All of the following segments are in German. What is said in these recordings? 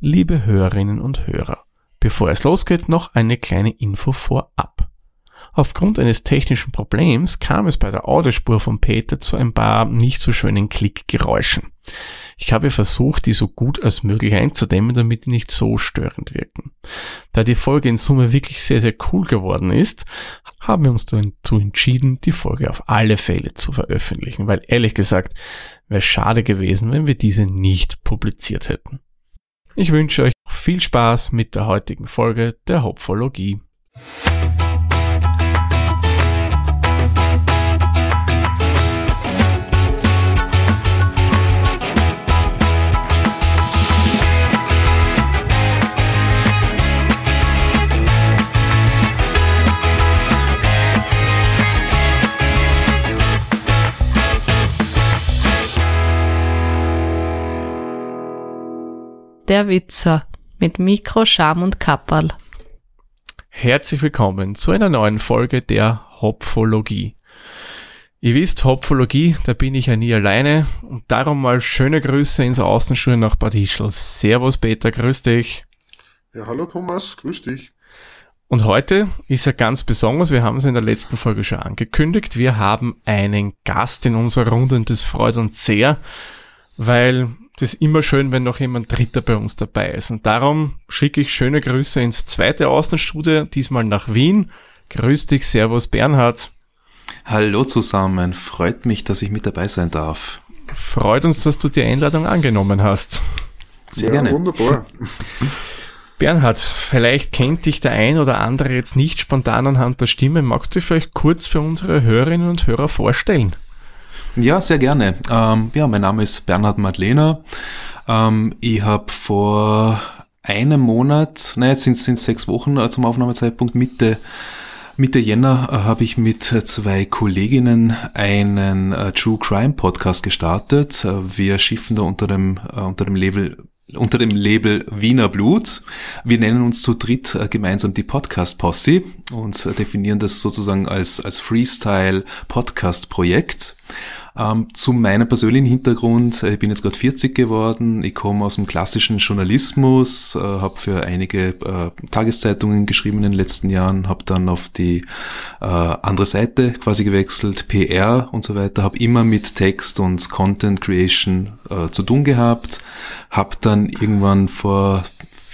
Liebe Hörerinnen und Hörer, bevor es losgeht, noch eine kleine Info vorab. Aufgrund eines technischen Problems kam es bei der Audiospur von Peter zu ein paar nicht so schönen Klickgeräuschen. Ich habe versucht, die so gut als möglich einzudämmen, damit die nicht so störend wirken. Da die Folge in Summe wirklich sehr, sehr cool geworden ist, haben wir uns dazu entschieden, die Folge auf alle Fälle zu veröffentlichen, weil ehrlich gesagt, wäre schade gewesen, wenn wir diese nicht publiziert hätten. Ich wünsche euch viel Spaß mit der heutigen Folge der Hopfologie. Der Witzer mit Mikro, Scham und Kapperl. Herzlich willkommen zu einer neuen Folge der Hopfologie. Ihr wisst, Hopfologie, da bin ich ja nie alleine und darum mal schöne Grüße ins Außenschule nach Bad Ischl. Servus Peter, grüß dich. Ja, hallo Thomas, grüß dich. Und heute ist ja ganz besonders, wir haben es in der letzten Folge schon angekündigt, wir haben einen Gast in unserer Runde und das freut uns sehr, weil das ist immer schön, wenn noch jemand Dritter bei uns dabei ist. Und darum schicke ich schöne Grüße ins zweite Außenstudio, diesmal nach Wien. Grüß dich, Servus Bernhard. Hallo zusammen, freut mich, dass ich mit dabei sein darf. Freut uns, dass du die Einladung angenommen hast. Sehr ja, gerne. Wunderbar. Bernhard, vielleicht kennt dich der ein oder andere jetzt nicht spontan anhand der Stimme. Magst du dich vielleicht kurz für unsere Hörerinnen und Hörer vorstellen? Ja, sehr gerne. Ähm, ja, mein Name ist Bernhard Madlener. Ähm, ich habe vor einem Monat, naja, jetzt sind es sechs Wochen äh, zum Aufnahmezeitpunkt, Mitte, Mitte Jänner, äh, habe ich mit zwei Kolleginnen einen äh, True Crime Podcast gestartet. Äh, wir schiffen da unter dem, äh, unter dem Label unter dem Label Wiener Blut. Wir nennen uns zu dritt äh, gemeinsam die Podcast Posse und definieren das sozusagen als, als Freestyle Podcast Projekt. Ähm, zu meinem persönlichen Hintergrund, äh, ich bin jetzt gerade 40 geworden, ich komme aus dem klassischen Journalismus, äh, habe für einige äh, Tageszeitungen geschrieben in den letzten Jahren, habe dann auf die äh, andere Seite quasi gewechselt, PR und so weiter, habe immer mit Text und Content Creation äh, zu tun gehabt, habe dann irgendwann vor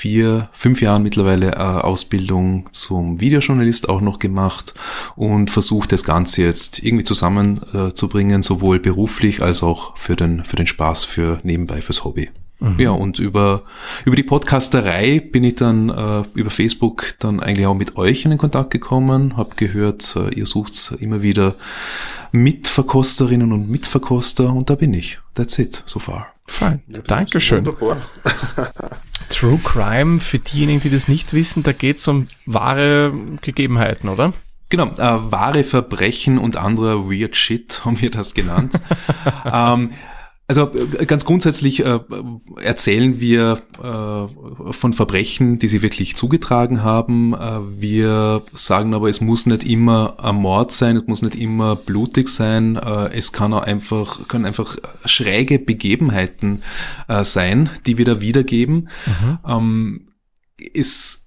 vier, fünf Jahren mittlerweile äh, Ausbildung zum Videojournalist auch noch gemacht und versucht das Ganze jetzt irgendwie zusammenzubringen, äh, sowohl beruflich als auch für den, für den Spaß, für nebenbei, fürs Hobby. Mhm. Ja, und über, über die Podcasterei bin ich dann äh, über Facebook dann eigentlich auch mit euch in den Kontakt gekommen, habe gehört, äh, ihr sucht immer wieder Mitverkosterinnen und Mitverkoster und da bin ich. That's it, so far. Fein. Ja, Dankeschön. True Crime, für diejenigen, die das nicht wissen, da geht es um wahre Gegebenheiten, oder? Genau, äh, wahre Verbrechen und anderer Weird Shit haben wir das genannt. ähm, also äh, ganz grundsätzlich äh, erzählen wir äh, von Verbrechen, die sie wirklich zugetragen haben. Äh, wir sagen aber, es muss nicht immer ein Mord sein, es muss nicht immer blutig sein. Äh, es kann auch einfach, können einfach schräge Begebenheiten äh, sein, die wir da wiedergeben. Mhm. Ähm, es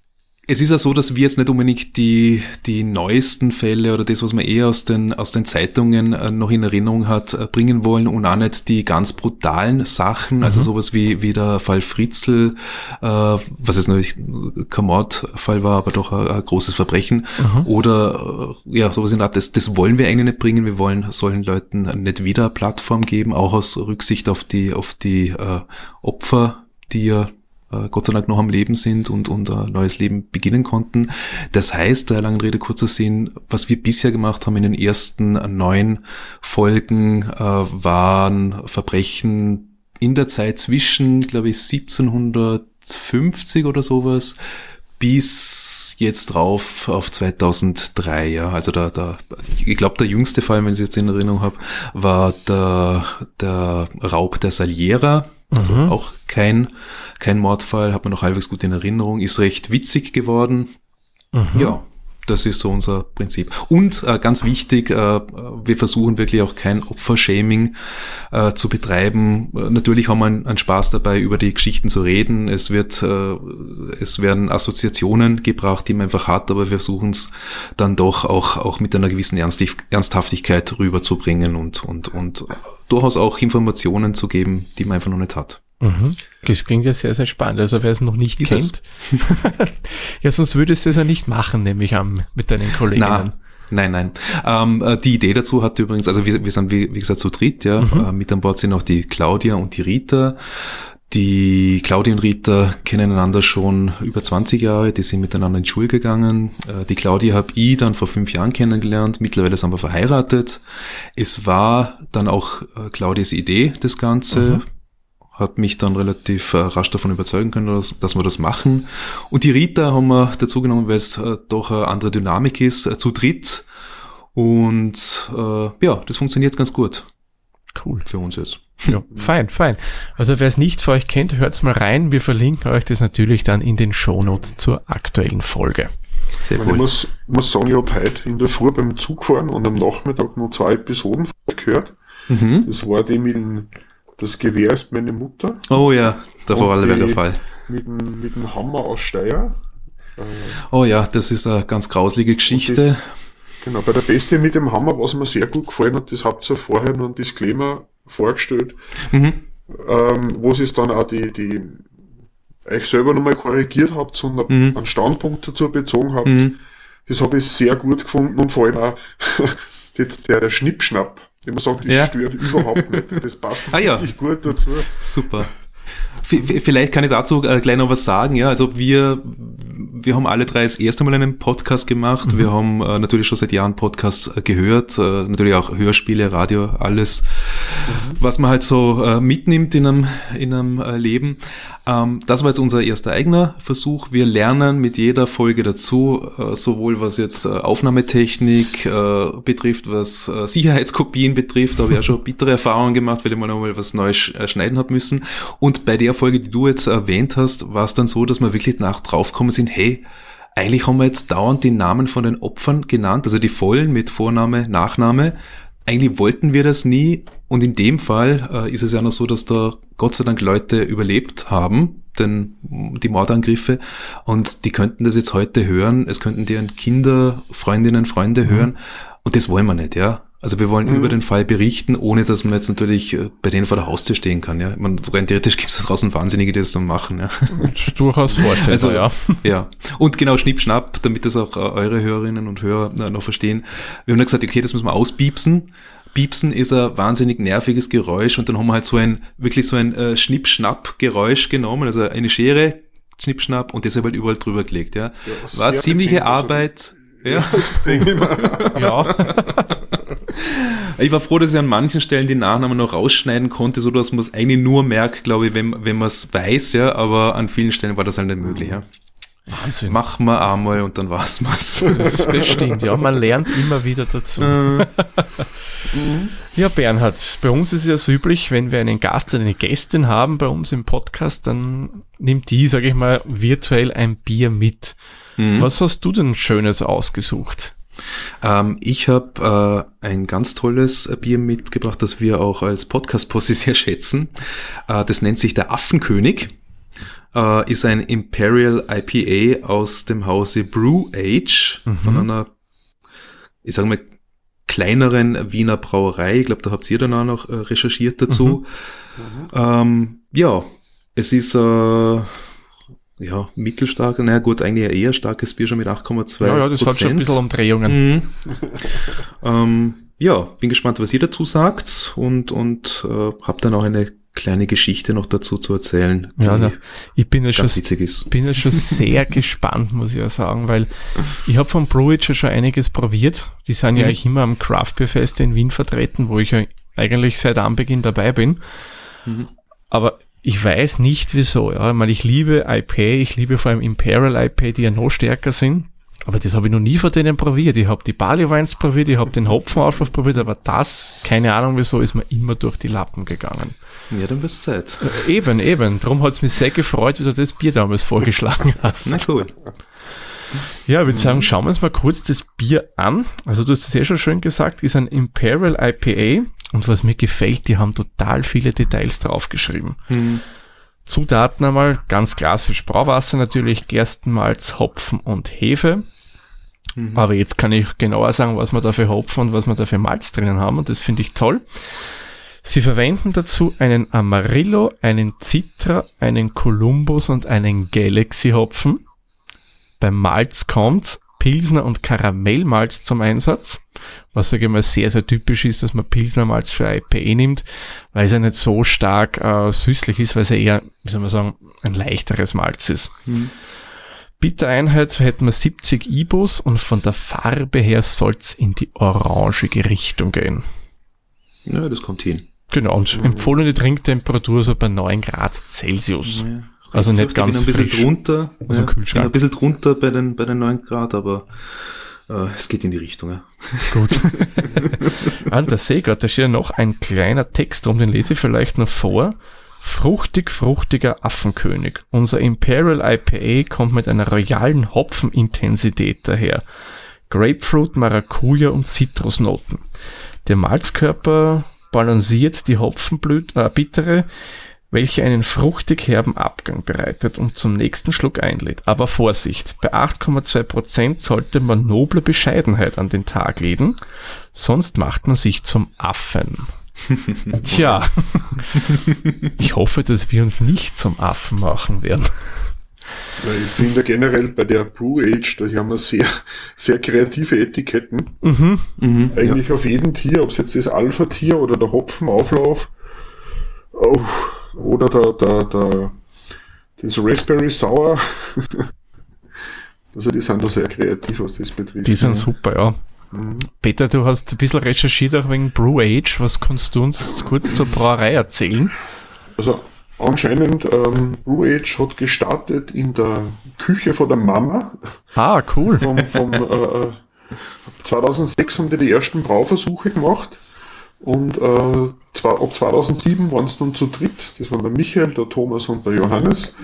es ist ja so, dass wir jetzt nicht unbedingt die, die neuesten Fälle oder das, was man eher aus den, aus den Zeitungen äh, noch in Erinnerung hat, äh, bringen wollen und auch nicht die ganz brutalen Sachen, also mhm. sowas wie, wie der Fall Fritzl, äh, was jetzt natürlich kein Mordfall war, aber doch ein, ein großes Verbrechen mhm. oder äh, ja, sowas in der Art, das, das wollen wir eigentlich nicht bringen, wir wollen solchen Leuten nicht wieder Plattform geben, auch aus Rücksicht auf die, auf die äh, Opfer, die ja äh, Gott sei Dank noch am Leben sind und, und ein neues Leben beginnen konnten. Das heißt, der langen Rede kurzer Sinn, was wir bisher gemacht haben in den ersten neun Folgen, äh, waren Verbrechen in der Zeit zwischen, glaube ich, 1750 oder sowas bis jetzt drauf auf 2003, ja. Also da, da, ich glaube, der jüngste Fall, wenn ich es jetzt in Erinnerung habe, war der, der Raub der Saliera. Also mhm. auch kein kein Mordfall, hat man noch halbwegs gut in Erinnerung, ist recht witzig geworden. Mhm. Ja, das ist so unser Prinzip. Und äh, ganz wichtig, äh, wir versuchen wirklich auch kein Opfershaming äh, zu betreiben. Äh, natürlich haben wir einen, einen, Spaß dabei, über die Geschichten zu reden. Es wird, äh, es werden Assoziationen gebracht, die man einfach hat, aber wir versuchen es dann doch auch, auch mit einer gewissen Ernsthaftigkeit rüberzubringen und, und, und durchaus auch Informationen zu geben, die man einfach noch nicht hat. Mhm. Das klingt ja sehr, sehr spannend. Also wer es noch nicht Ist kennt, ja, sonst würdest du es ja nicht machen, nämlich am, mit deinen Kolleginnen. Na, nein, nein. Ähm, äh, die Idee dazu hat übrigens, also wir, wir sind wie, wie gesagt zu dritt, ja. Mhm. Äh, mit an Bord sind auch die Claudia und die Rita. Die Claudia und Rita kennen einander schon über 20 Jahre, die sind miteinander in die Schule gegangen. Äh, die Claudia habe ich dann vor fünf Jahren kennengelernt, mittlerweile sind wir verheiratet. Es war dann auch äh, Claudias Idee, das Ganze. Mhm hat mich dann relativ äh, rasch davon überzeugen können, dass, dass wir das machen. Und die Rita haben wir dazu genommen, weil es äh, doch eine andere Dynamik ist, äh, zu dritt. Und äh, ja, das funktioniert ganz gut. Cool. Für uns jetzt. Ja, fein, fein. Also wer es nicht für euch kennt, hört's mal rein. Wir verlinken euch das natürlich dann in den Shownotes zur aktuellen Folge. Sehr cool. Ich muss, muss sagen, ich habe heute in der Früh beim Zug fahren und am Nachmittag noch zwei Episoden gehört. Mhm. Das war die mit dem das Gewehr ist meine Mutter. Oh ja, da war alle der Fall. Mit dem, mit dem Hammer aus Steyr. Äh, oh ja, das ist eine ganz grauslige Geschichte. Das, genau, bei der Beste mit dem Hammer, was mir sehr gut gefallen hat, das habt ihr vorher noch ein Disclaimer vorgestellt, mhm. ähm, wo es dann auch die, die euch selber nochmal korrigiert habt und mhm. einen Standpunkt dazu bezogen habt. Mhm. Das habe ich sehr gut gefunden und vor allem auch jetzt der, der Schnippschnapp ich muss sagen, das ja. stört überhaupt nicht. Das passt ah, ja. richtig gut dazu. Super. Vielleicht kann ich dazu äh, gleich noch was sagen. Ja, also wir, wir haben alle drei das erste Mal einen Podcast gemacht. Mhm. Wir haben äh, natürlich schon seit Jahren Podcasts äh, gehört, äh, natürlich auch Hörspiele, Radio, alles, mhm. was man halt so äh, mitnimmt in einem, in einem äh, Leben. Ähm, das war jetzt unser erster eigener Versuch. Wir lernen mit jeder Folge dazu, äh, sowohl was jetzt äh, Aufnahmetechnik äh, betrifft, was Sicherheitskopien betrifft. Da habe ich auch schon bittere Erfahrungen gemacht, weil ich mal nochmal was Neues schneiden habe müssen. Und bei der Folge, die du jetzt erwähnt hast, war es dann so, dass wir wirklich nach draufgekommen sind, hey, eigentlich haben wir jetzt dauernd die Namen von den Opfern genannt, also die vollen mit Vorname, Nachname. Eigentlich wollten wir das nie, und in dem Fall äh, ist es ja noch so, dass da Gott sei Dank Leute überlebt haben, denn die Mordangriffe, und die könnten das jetzt heute hören, es könnten deren Kinder, Freundinnen, Freunde mhm. hören, und das wollen wir nicht, ja. Also wir wollen mhm. über den Fall berichten, ohne dass man jetzt natürlich äh, bei denen vor der Haustür stehen kann. Ja, man, rein theoretisch gibt es da draußen Wahnsinnige, die das dann machen. Ja. Durchaus vorstellbar, also, ja. Ja. Und genau Schnipp, Schnapp, damit das auch äh, eure Hörerinnen und Hörer äh, noch verstehen. Wir haben dann gesagt, okay, das müssen wir auspiepsen. Piepsen ist ein wahnsinnig nerviges Geräusch und dann haben wir halt so ein, wirklich so ein äh, Schnipp-Schnapp-Geräusch genommen, also eine Schere, Schnipp-Schnapp und deshalb halt überall drüber gelegt, ja. ja War ziemliche Arbeit. Ja, das denke ich mal. ja. Ich war froh, dass ich an manchen Stellen die Nachnamen noch rausschneiden konnte, so dass man es eigentlich nur merkt, glaube ich, wenn, wenn man es weiß, ja, aber an vielen Stellen war das halt nicht möglich, ja. Wahnsinn. Machen wir einmal und dann war's was. Das, das stimmt, ja. Man lernt immer wieder dazu. Äh. ja, Bernhard, bei uns ist es ja so üblich, wenn wir einen Gast oder eine Gästin haben bei uns im Podcast, dann nimmt die, sage ich mal, virtuell ein Bier mit. Mhm. Was hast du denn Schönes ausgesucht? Ähm, ich habe äh, ein ganz tolles Bier mitgebracht, das wir auch als Podcast-Posse sehr schätzen. Äh, das nennt sich der Affenkönig äh, ist ein Imperial IPA aus dem Hause Brew Age mhm. von einer, ich sage mal, kleineren Wiener Brauerei. Ich glaube, da habt ihr dann auch noch äh, recherchiert dazu. Mhm. Ähm, ja, es ist äh, ja, mittelstark, naja gut, eigentlich eher starkes Bier schon mit 8,2 Ja, ja, das hat schon ein bisschen Umdrehungen. Mhm. ähm, ja, bin gespannt, was ihr dazu sagt und, und äh, habe dann auch eine kleine Geschichte noch dazu zu erzählen. Ja, na, ich bin ja schon, bin ja schon sehr gespannt, muss ich ja sagen, weil ich habe von Brewage schon einiges probiert. Die sind mhm. ja eigentlich immer am Craft Beer Fest in Wien vertreten, wo ich ja eigentlich seit Anbeginn dabei bin. Mhm. Aber ich weiß nicht wieso. Ja. Ich, meine, ich liebe IPA, ich liebe vor allem Imperial IPA, die ja noch stärker sind. Aber das habe ich noch nie von denen probiert. Ich habe die Barley Wines probiert, ich habe den Hopfenauflauf probiert, aber das, keine Ahnung wieso, ist mir immer durch die Lappen gegangen. Ja, dann bist Zeit. Äh, eben, eben. Darum hat es mich sehr gefreut, wie du das Bier damals vorgeschlagen hast. Na cool. Ja, ich würde sagen, schauen wir uns mal kurz das Bier an. Also du hast es ja schon schön gesagt, ist ein Imperial IPA und was mir gefällt, die haben total viele Details draufgeschrieben. Mhm. Zutaten einmal, ganz klassisch Brauwasser natürlich, Gerstenmalz, Hopfen und Hefe. Aber jetzt kann ich genauer sagen, was wir da für Hopfen und was wir da für Malz drinnen haben und das finde ich toll. Sie verwenden dazu einen Amarillo, einen Citra, einen Columbus und einen Galaxy Hopfen. Beim Malz kommt Pilsner und Karamellmalz zum Einsatz, was sage ich mal sehr, sehr typisch ist, dass man Pilsnermalz für IPA nimmt, weil es ja nicht so stark äh, süßlich ist, weil es ja eher, wie soll man sagen, ein leichteres Malz ist. Bittereinheit hätten wir 70 IBUs und von der Farbe her soll's in die orangige Richtung gehen. Ja, das kommt hin. Genau, und empfohlene Trinktemperatur so bei 9 Grad Celsius. Ja. Also Ich nicht ganz ich bin ein bisschen frisch. drunter. Also ja, Kühlschrank. bin ein bisschen drunter bei den, bei den 9 Grad, aber äh, es geht in die Richtung. Ja. Gut. An der Seegott, da steht ja noch ein kleiner Text drum, den lese ich vielleicht noch vor. Fruchtig, fruchtiger Affenkönig. Unser Imperial IPA kommt mit einer royalen Hopfenintensität daher. Grapefruit, Maracuja und Zitrusnoten. Der Malzkörper balanciert die Hopfenblüte, äh, bittere, welche einen fruchtig herben Abgang bereitet und zum nächsten Schluck einlädt. Aber Vorsicht, bei 8,2% sollte man noble Bescheidenheit an den Tag legen, sonst macht man sich zum Affen. Tja, ich hoffe, dass wir uns nicht zum Affen machen werden. Ich finde generell bei der Brew Age, da haben wir sehr, sehr kreative Etiketten. Mhm, Eigentlich auf jedem Tier, ob es jetzt das Alpha-Tier oder der Hopfenauflauf oh, oder der, der, der, das Raspberry Sour. also die sind da sehr kreativ, was das betrifft. Die sind super, ja. Peter, du hast ein bisschen recherchiert auch wegen Brew Age. Was kannst du uns kurz zur Brauerei erzählen? Also anscheinend, ähm, Brew Age hat gestartet in der Küche von der Mama. Ah, cool. Vom, vom, äh, 2006 haben die die ersten Brauversuche gemacht. Und äh, zwar, ab 2007 waren es dann zu dritt. Das waren der Michael, der Thomas und der Johannes.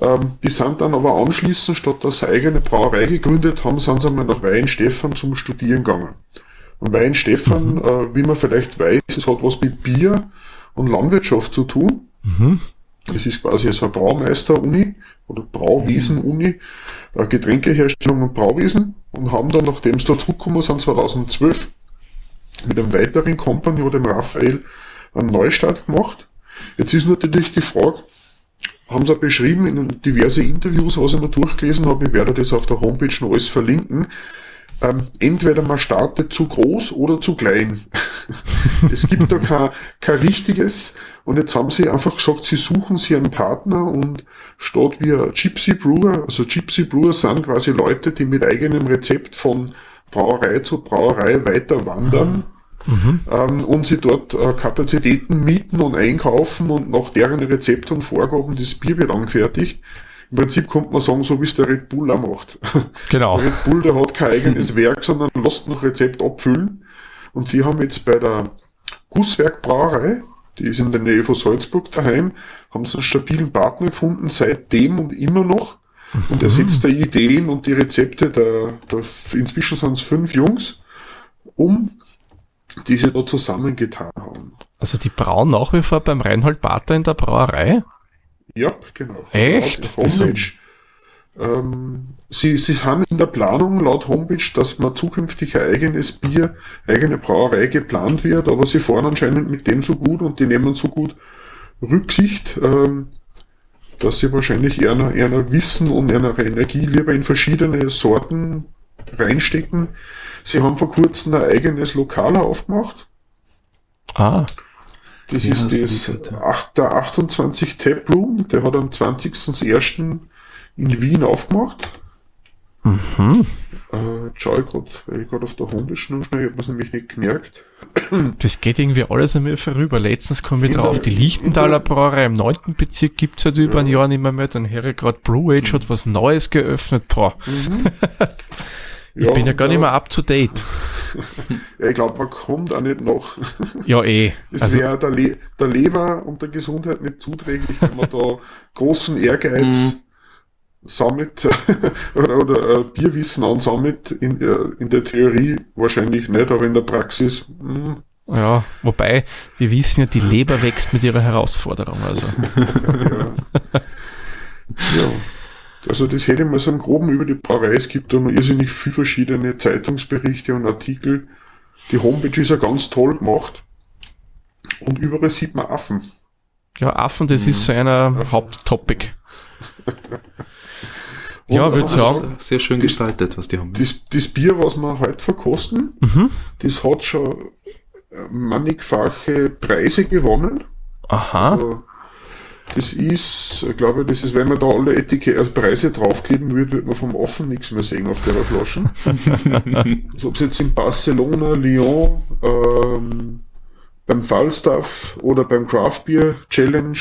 Ähm, die sind dann aber anschließend, statt dass sie eigene Brauerei gegründet haben, sind sie einmal nach Weihenstephan zum Studieren gegangen. Und Weihenstephan, äh, wie man vielleicht weiß, es hat was mit Bier und Landwirtschaft zu tun. Es ist quasi so eine Braumeister-Uni oder Brauwesen-Uni, äh, Getränkeherstellung und Brauwesen und haben dann, nachdem sie da zurückgekommen sind, 2012 mit einem weiteren Compagnon, dem Raphael, einen Neustart gemacht. Jetzt ist natürlich die Frage, haben sie beschrieben in diverse Interviews, was ich mir durchgelesen habe, ich werde das auf der Homepage noch alles verlinken, ähm, entweder man startet zu groß oder zu klein. es gibt da kein, kein richtiges und jetzt haben sie einfach gesagt, sie suchen sich einen Partner und statt wie ein Gypsy Brewer, also Gypsy Brewer sind quasi Leute, die mit eigenem Rezept von Brauerei zu Brauerei weiter wandern ähm, und sie dort äh, Kapazitäten mieten und einkaufen und nach deren Rezept und Vorgaben das Bier wird angefertigt. Im Prinzip kommt man sagen, so wie es der Red Bull auch macht. Genau. Der Red Bull, der hat kein eigenes Werk, sondern lässt noch Rezept abfüllen. Und die haben jetzt bei der Gusswerk Brauerei, die ist in der Nähe von Salzburg daheim, haben sie einen stabilen Partner gefunden, seitdem und immer noch. Und er setzt da Ideen und die Rezepte der, der inzwischen sind es fünf Jungs, um, die sie da zusammengetan haben. Also die brauen nach wie vor beim Reinhold Bater in der Brauerei? Ja, genau. Echt? Laut Homepage. Ähm, sie, sie haben in der Planung laut Homepage, dass man zukünftig ein eigenes Bier, eigene Brauerei geplant wird, aber sie fahren anscheinend mit dem so gut und die nehmen so gut Rücksicht, ähm, dass sie wahrscheinlich eher, eher Wissen und ihre Energie lieber in verschiedene Sorten reinstecken. Sie haben vor kurzem ein eigenes Lokal aufgemacht. Ah, Das Ja, ist das der 28 Tap Room, der hat am 20.01. in Wien aufgemacht. mhm. Äh, schau ich grad, weil ich gerade auf der Homepage noch schnell, ich habe es nämlich nicht gemerkt. Das geht irgendwie alles an mir vorüber. Letztens komme ich drauf, der- die Lichtenthaler Brauerei im 9. Bezirk gibt's seit über ein Jahr nicht mehr mehr. Dann höre ich gerade Brew Age hat was Neues geöffnet. Boah, ich bin ja gar nicht mehr up to date. Ja, ich glaube, man kommt auch nicht noch. Ja, eh. Es Also, wäre der, Le der Leber und der Gesundheit nicht zuträglich, wenn man da großen Ehrgeiz sammelt oder, oder äh, Bierwissen ansammelt, in, äh, in der Theorie wahrscheinlich nicht, aber in der Praxis, mh, Ja, wobei, wir wissen ja, die Leber wächst mit ihrer Herausforderung. Also. ja. ja. Also das hätte ich mal so einen groben über die Brauerei. Es gibt da noch irrsinnig viele verschiedene Zeitungsberichte und Artikel. Die Homepage ist ja ganz toll gemacht. Und überall sieht man Affen. Ja, Affen, das ist so einer Haupttopic. Ja, würde auch sagen. Sehr schön Das- gestaltet, was die haben. Das, das Bier, was wir heute verkosten, Mhm. das hat schon äh, mannigfache Preise gewonnen. Aha. Also, das ist, ich glaube, das ist, wenn man da alle Etikette, also Preise draufkleben würde, wird man vom Affen nichts mehr sehen auf der Flaschen. also, ob es jetzt in Barcelona, Lyon, ähm, beim Falstaff oder beim Craft Beer Challenge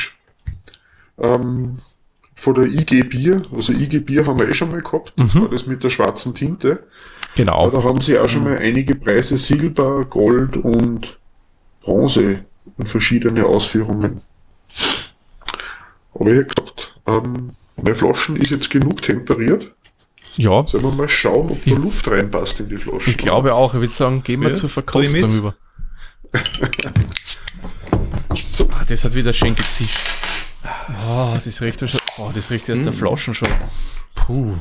ähm, von der IG Bier, also IG Bier haben wir eh schon mal gehabt, das war das mit der schwarzen Tinte. Genau. Aber da haben sie auch schon mal einige Preise Silber, Gold und Bronze in verschiedene Ausführungen. Aber ich hab gesagt, ähm, meine Flaschen ist jetzt genug temperiert. Ja, Sollen wir mal schauen, ob da Luft reinpasst in die Flaschen. ich glaube auch. Ich würde sagen, gehen wir Ja, zur Verkostung über. So, Ah, das hat wieder schön gezischt. Oh, das riecht ja schon. Oh, das riecht erst der Flaschen schon. Puh.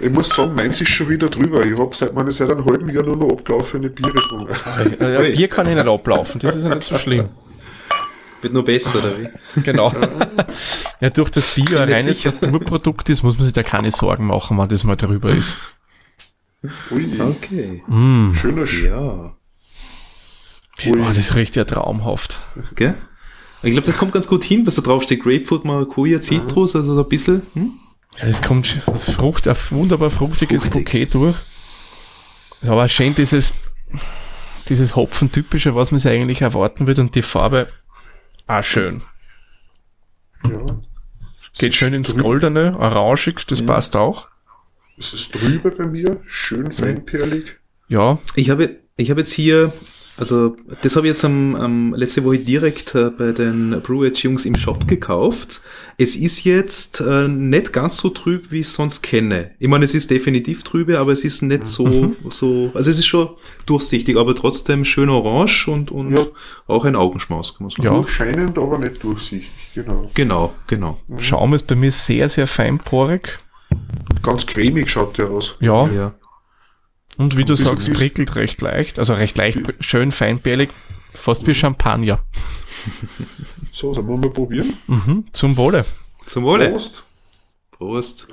ich muss sagen, meins ist schon wieder drüber. Ich habe seit meine seit einem halben Jahr nur noch abgelaufene Biere getrunken. Ja, Bier kann ich nicht ablaufen, das ist ja nicht so schlimm. Wird nur besser, oder wie? Genau. ja, durch das Bier ein reines. Naturprodukt ist, muss man sich da keine Sorgen machen, wenn das mal drüber ist. Ui, Okay. Mm. schöner Sch Ja. Oh, das riecht ja traumhaft. Gell? Ich glaube, das kommt ganz gut hin, was da drauf steht. Grapefruit, Maracuja, Zitrus, also so ein bisschen. Hm? Ja, das kommt das Frucht, ein wunderbar fruchtiges Fruchtig. Bouquet durch. Ja, Aber schön dieses, dieses Hopfen-typische, was man sich eigentlich erwarten würde und die Farbe auch schön. Ja. Geht schön ins drüber. Goldene, orangig, das passt auch. Es ist drüber bei mir, schön feinperlig. Ja, Ich habe, ich habe jetzt hier, also das habe ich jetzt am, am letzte Woche direkt äh, bei den Brew Edge Jungs im Shop gekauft. Es ist jetzt äh, nicht ganz so trüb, wie ich es sonst kenne. Ich meine, es ist definitiv trübe, aber es ist nicht so, so, also es ist schon durchsichtig, aber trotzdem schön orange und, und Ja. auch ein Augenschmaus, kann man sagen. Ja. Durchscheinend, aber nicht durchsichtig, genau. Genau, genau. Schaum ist bei mir sehr, sehr feinporig. Ganz cremig schaut der aus. Ja, Ja. Und wie du sagst, prickelt recht leicht, also recht leicht, schön feinperlig, fast wie Champagner. So, dann wollen wir probieren. Mhm, zum Wohle. Zum Wohle. Prost. Prost.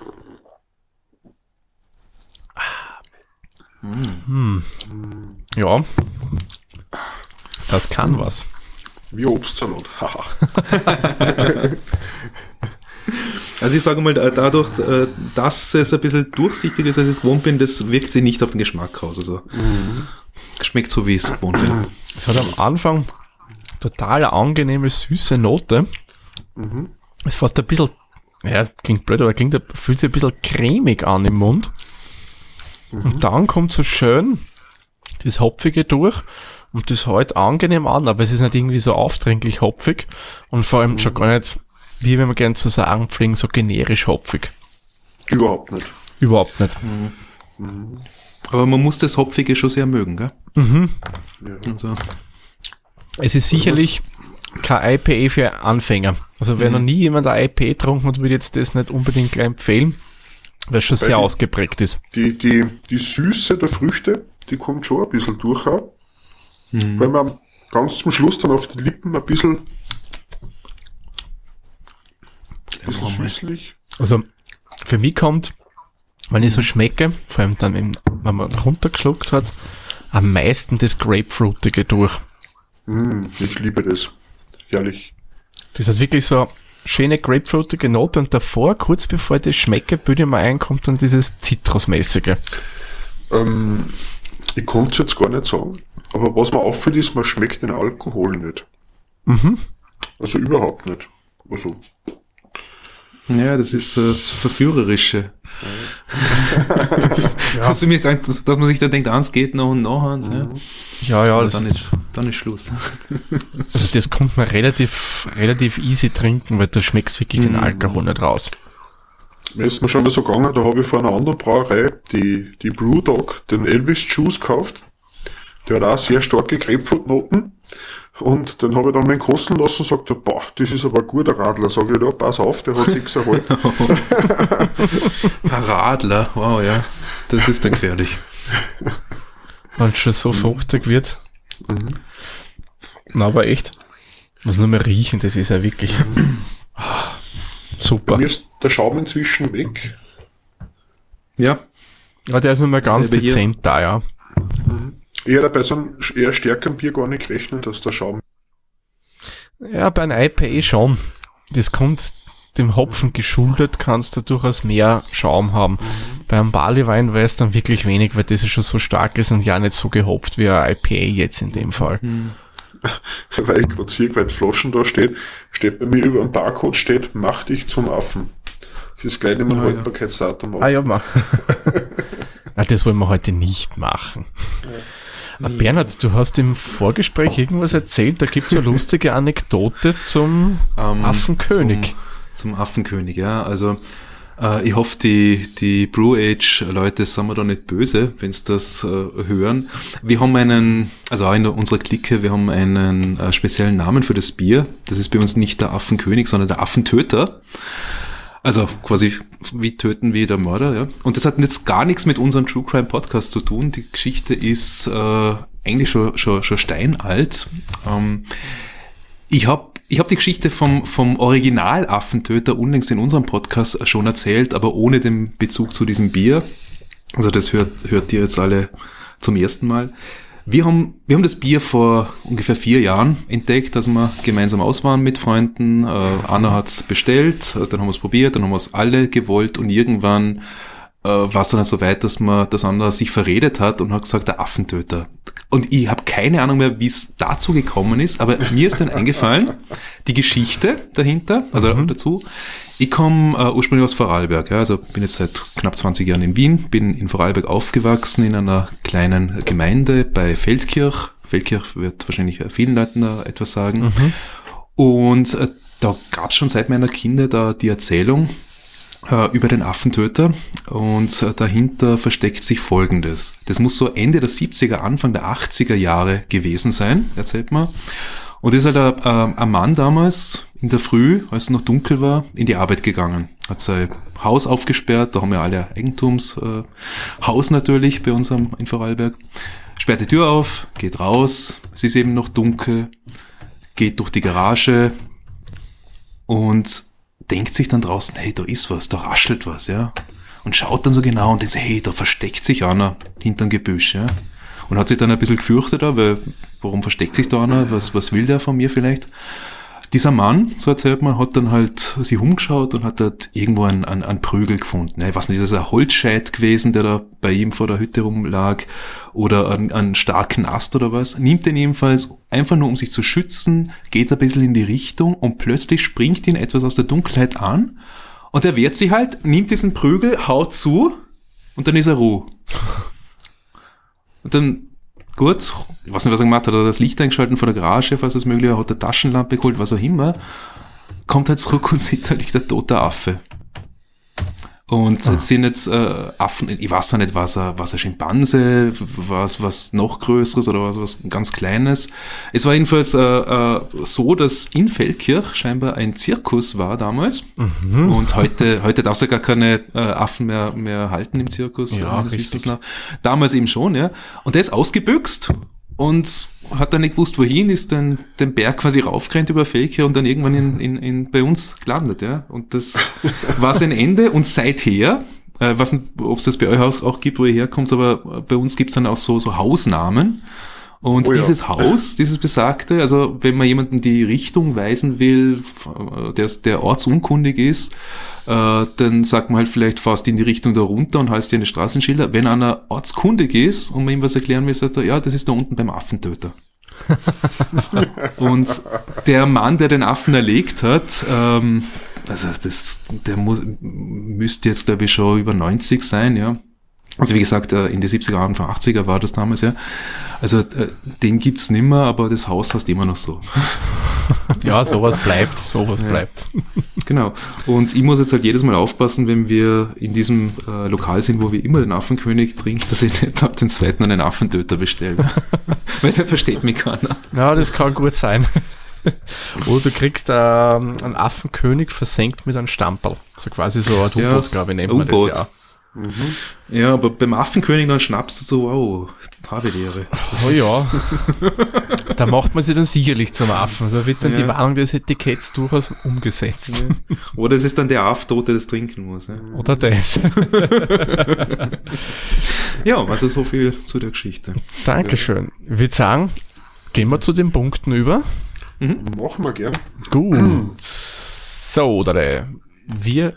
Ja, das kann was. Wie Obstsalat. Haha. Also ich sage mal, da- dadurch, äh, dass es ein bisschen durchsichtiger ist, als ich es gewohnt bin, das wirkt sich nicht auf den Geschmack aus. Also schmeckt so, wie ich es gewohnt bin. Es hat am Anfang total angenehme, süße Note. Ist fast ein bisschen, ja, klingt blöd, aber klingt, fühlt sich ein bisschen cremig an im Mund. Und dann kommt so schön das Hopfige durch und das hält angenehm an, aber es ist nicht irgendwie so aufdringlich hopfig und vor allem schon gar nicht, wie wenn man gern zu sagen pflegen, so generisch hopfig. Überhaupt nicht. Überhaupt nicht. Aber man muss das Hopfige schon sehr mögen, gell? Ja. Also, Es ist sicherlich kein IPA für Anfänger. Also wenn noch nie jemand ein IPA getrunken hat, würde ich jetzt das nicht unbedingt gleich empfehlen, weil es schon sehr die- ausgeprägt ist. Die, die, die Süße der Früchte, die kommt schon ein bisschen durch. auch. Weil man ganz zum Schluss dann auf die Lippen ein bisschen, ein bisschen süßlich. Also für mich kommt, wenn ich so schmecke, vor allem dann, eben, wenn man runtergeschluckt hat, am meisten das Grapefruitige durch. Mm, ich liebe das. Herrlich. Das hat wirklich so schöne grapefruitige Note und davor, kurz bevor ich das schmecke, bilde ich mir ein, kommt dann dieses Zitrusmäßige. Ähm, ich konnte es jetzt gar nicht sagen, aber was mir auffällt, ist, man schmeckt den Alkohol nicht. Mhm. Also überhaupt nicht. Also, ja, das ist das Verführerische. Dass, du mir denkt, dass dass man sich dann denkt, eins geht noch und noch eins. Ja. Ja, ja, das dann, ist, dann ist Schluss. also das kommt man relativ, relativ easy trinken, weil du schmeckst wirklich den Alkohol nicht raus. mir ist mir schon mal so gegangen, da habe ich vor einer anderen Brauerei die, die Brewdog, den Elvis Juice gekauft. Der hat auch sehr starke Grapefruitnoten. Und dann habe ich dann meinen kosten lassen und sagt, er, boah, das ist aber ein guter Radler. Sag ich, ja, pass auf, der hat 6,5. ein Radler, wow, ja. Das ist dann gefährlich. Weil schon so fruchtig wird. Mhm. Na, aber echt. Muss nur mehr riechen, das ist ja wirklich super. Mir ist der Schaum inzwischen weg. Ja. Ja, der ist nur mehr ganz dezent da, ja. Mhm. Hätte bei so einem eher stärkeren Bier gar nicht gerechnet, dass der Schaum. Ja, bei einem IPA schon. Das kommt dem Hopfen geschuldet, kannst du durchaus mehr Schaum haben. Mhm. Bei einem Barleywein weiß dann wirklich wenig, weil das ist schon so stark ist und ja nicht so gehopft wie ein IPA jetzt in dem Fall. Mhm. Weil ich gerade sehe, weil Flaschen da steht, steht bei mir über dem Barcode steht, mach dich zum Affen. Das ist gleich immer ein ah, Haltbarkeitsdatum auf. Ah ja, mach. ah, das wollen wir heute nicht machen. Ja. Ah, Bernhard, du hast im Vorgespräch irgendwas erzählt, da gibt es eine lustige Anekdote zum ähm, Affenkönig. Zum, zum, Affenkönig, ja. Also äh, ich hoffe, die, die Brew Age-Leute sind wir da nicht böse, wenn sie das äh, hören. Wir haben einen, also auch in unserer Clique, wir haben einen äh, speziellen Namen für das Bier. Das ist bei uns nicht der Affenkönig, sondern der Affentöter. Also quasi wie töten wie der Mörder, ja. Und das hat jetzt gar nichts mit unserem True Crime Podcast zu tun. Die Geschichte ist äh, eigentlich schon, schon, schon steinalt. Ähm, ich habe ich hab die Geschichte vom, vom Original-Affentöter unlängst in unserem Podcast schon erzählt, aber ohne den Bezug zu diesem Bier. Also das hört, hört ihr jetzt alle zum ersten Mal. Wir haben, wir haben das Bier vor ungefähr vier Jahren entdeckt, dass wir gemeinsam aus waren mit Freunden. Äh, Anna hat's bestellt, äh, dann haben wir es probiert, dann haben wir es alle gewollt und irgendwann äh, war es dann halt so weit, dass man das andere sich verredet hat und hat gesagt, der Affentöter. Und ich habe keine Ahnung mehr, wie es dazu gekommen ist, aber mir ist dann eingefallen, die Geschichte dahinter, also mhm. dazu, ich komme äh, ursprünglich aus Vorarlberg, ja, also bin jetzt seit knapp 20 Jahren in Wien, bin in Vorarlberg aufgewachsen in einer kleinen Gemeinde bei Feldkirch. Feldkirch wird wahrscheinlich vielen Leuten da etwas sagen. Mhm. Und äh, da gab es schon seit meiner Kinder da die Erzählung äh, über den Affentöter und äh, dahinter versteckt sich Folgendes. Das muss so Ende der 70er, Anfang der 80er Jahre gewesen sein, erzählt man. Und ist halt ein, äh, ein Mann damals in der Früh, als es noch dunkel war, in die Arbeit gegangen. Hat sein Haus aufgesperrt, da haben wir alle Eigentumshaus äh, natürlich bei uns in Vorarlberg. Sperrt die Tür auf, geht raus, es ist eben noch dunkel, geht durch die Garage und denkt sich dann draußen, hey, da ist was, da raschelt was, ja. Und schaut dann so genau und denkt sich, hey, da versteckt sich einer hinterm Gebüsch, ja. Und hat sich dann ein bisschen gefürchtet, weil warum versteckt sich da einer, was, was will der von mir vielleicht? Dieser Mann, so erzählt man, hat dann halt sich umgeschaut und hat dort irgendwo einen, einen, einen Prügel gefunden. Ich weiß nicht, ist das ein Holzscheit gewesen, der da bei ihm vor der Hütte rumlag oder einen, einen starken Ast oder was. Nimmt den ebenfalls einfach nur, um sich zu schützen, geht ein bisschen in die Richtung und plötzlich springt ihn etwas aus der Dunkelheit an und er wehrt sich halt, nimmt diesen Prügel, haut zu und dann ist er Ruhe. Und dann gut, ich weiß nicht, was er gemacht hat, hat er das Licht eingeschalten vor der Garage, falls es möglich war, hat er Taschenlampe geholt, was auch immer, kommt halt zurück und sieht halt der tote Affe. Und ah. jetzt sind jetzt äh, Affen, ich weiß ja nicht, was er, was er Schimpanse, was, was noch Größeres oder was, was ganz Kleines. Es war jedenfalls äh, äh, so, dass in Feldkirch scheinbar ein Zirkus war damals. Mhm. Und heute, heute darfst du gar keine äh, Affen mehr, mehr halten im Zirkus, ja, meines Wissens nach. Damals eben schon, ja. Und der ist ausgebüxt und hat dann nicht gewusst, wohin, ist dann den Berg quasi raufgerannt über Fake und dann irgendwann in, in, in, bei uns gelandet, ja. Und das war sein Ende und seither, äh, nicht, ob es das bei euch auch gibt, wo ihr herkommt, aber bei uns gibt es dann auch so, so Hausnamen. Und oh ja. dieses Haus, dieses besagte, also wenn man jemanden die Richtung weisen will, der, der ortsunkundig ist, äh, dann sagt man halt vielleicht fast in die Richtung da runter und heißt dir eine Straßenschilder. Wenn einer ortskundig ist und man ihm was erklären will, sagt er, ja, das ist da unten beim Affentöter. und der Mann, der den Affen erlegt hat, ähm, also das, der muss, müsste jetzt glaube ich schon über 90 sein, ja also wie gesagt, äh, in die 70er, Anfang 80er war das damals, ja. Also äh, den gibt's nimmer, aber das Haus heißt immer noch so. ja, sowas bleibt, sowas ja. bleibt. Genau. Und ich muss jetzt halt jedes Mal aufpassen, wenn wir in diesem äh, Lokal sind, wo wir immer den Affenkönig trinken, dass ich nicht ab den zweiten einen Affentöter bestelle. Weil der versteht mich keiner. Ja, das kann gut sein. Oder du kriegst ähm, einen Affenkönig versenkt mit einem Stamperl. So quasi so ein U-Boot, ja, glaube ich, nennt man das ja. Mhm. Ja, aber beim Affenkönig dann schnappst du so, wow, habe die Ehre. Oh ja. da macht man sie dann sicherlich zum Affen. So wird dann ja. die Warnung des Etiketts durchaus umgesetzt. Ja. Oder es ist dann der Aff-Tote, der das trinken muss. Ja. Oder das. ja, also so viel zu der Geschichte. Dankeschön. Ich würde sagen, gehen wir zu den Punkten über. Mhm. Machen wir gern. Gut. So, oder wir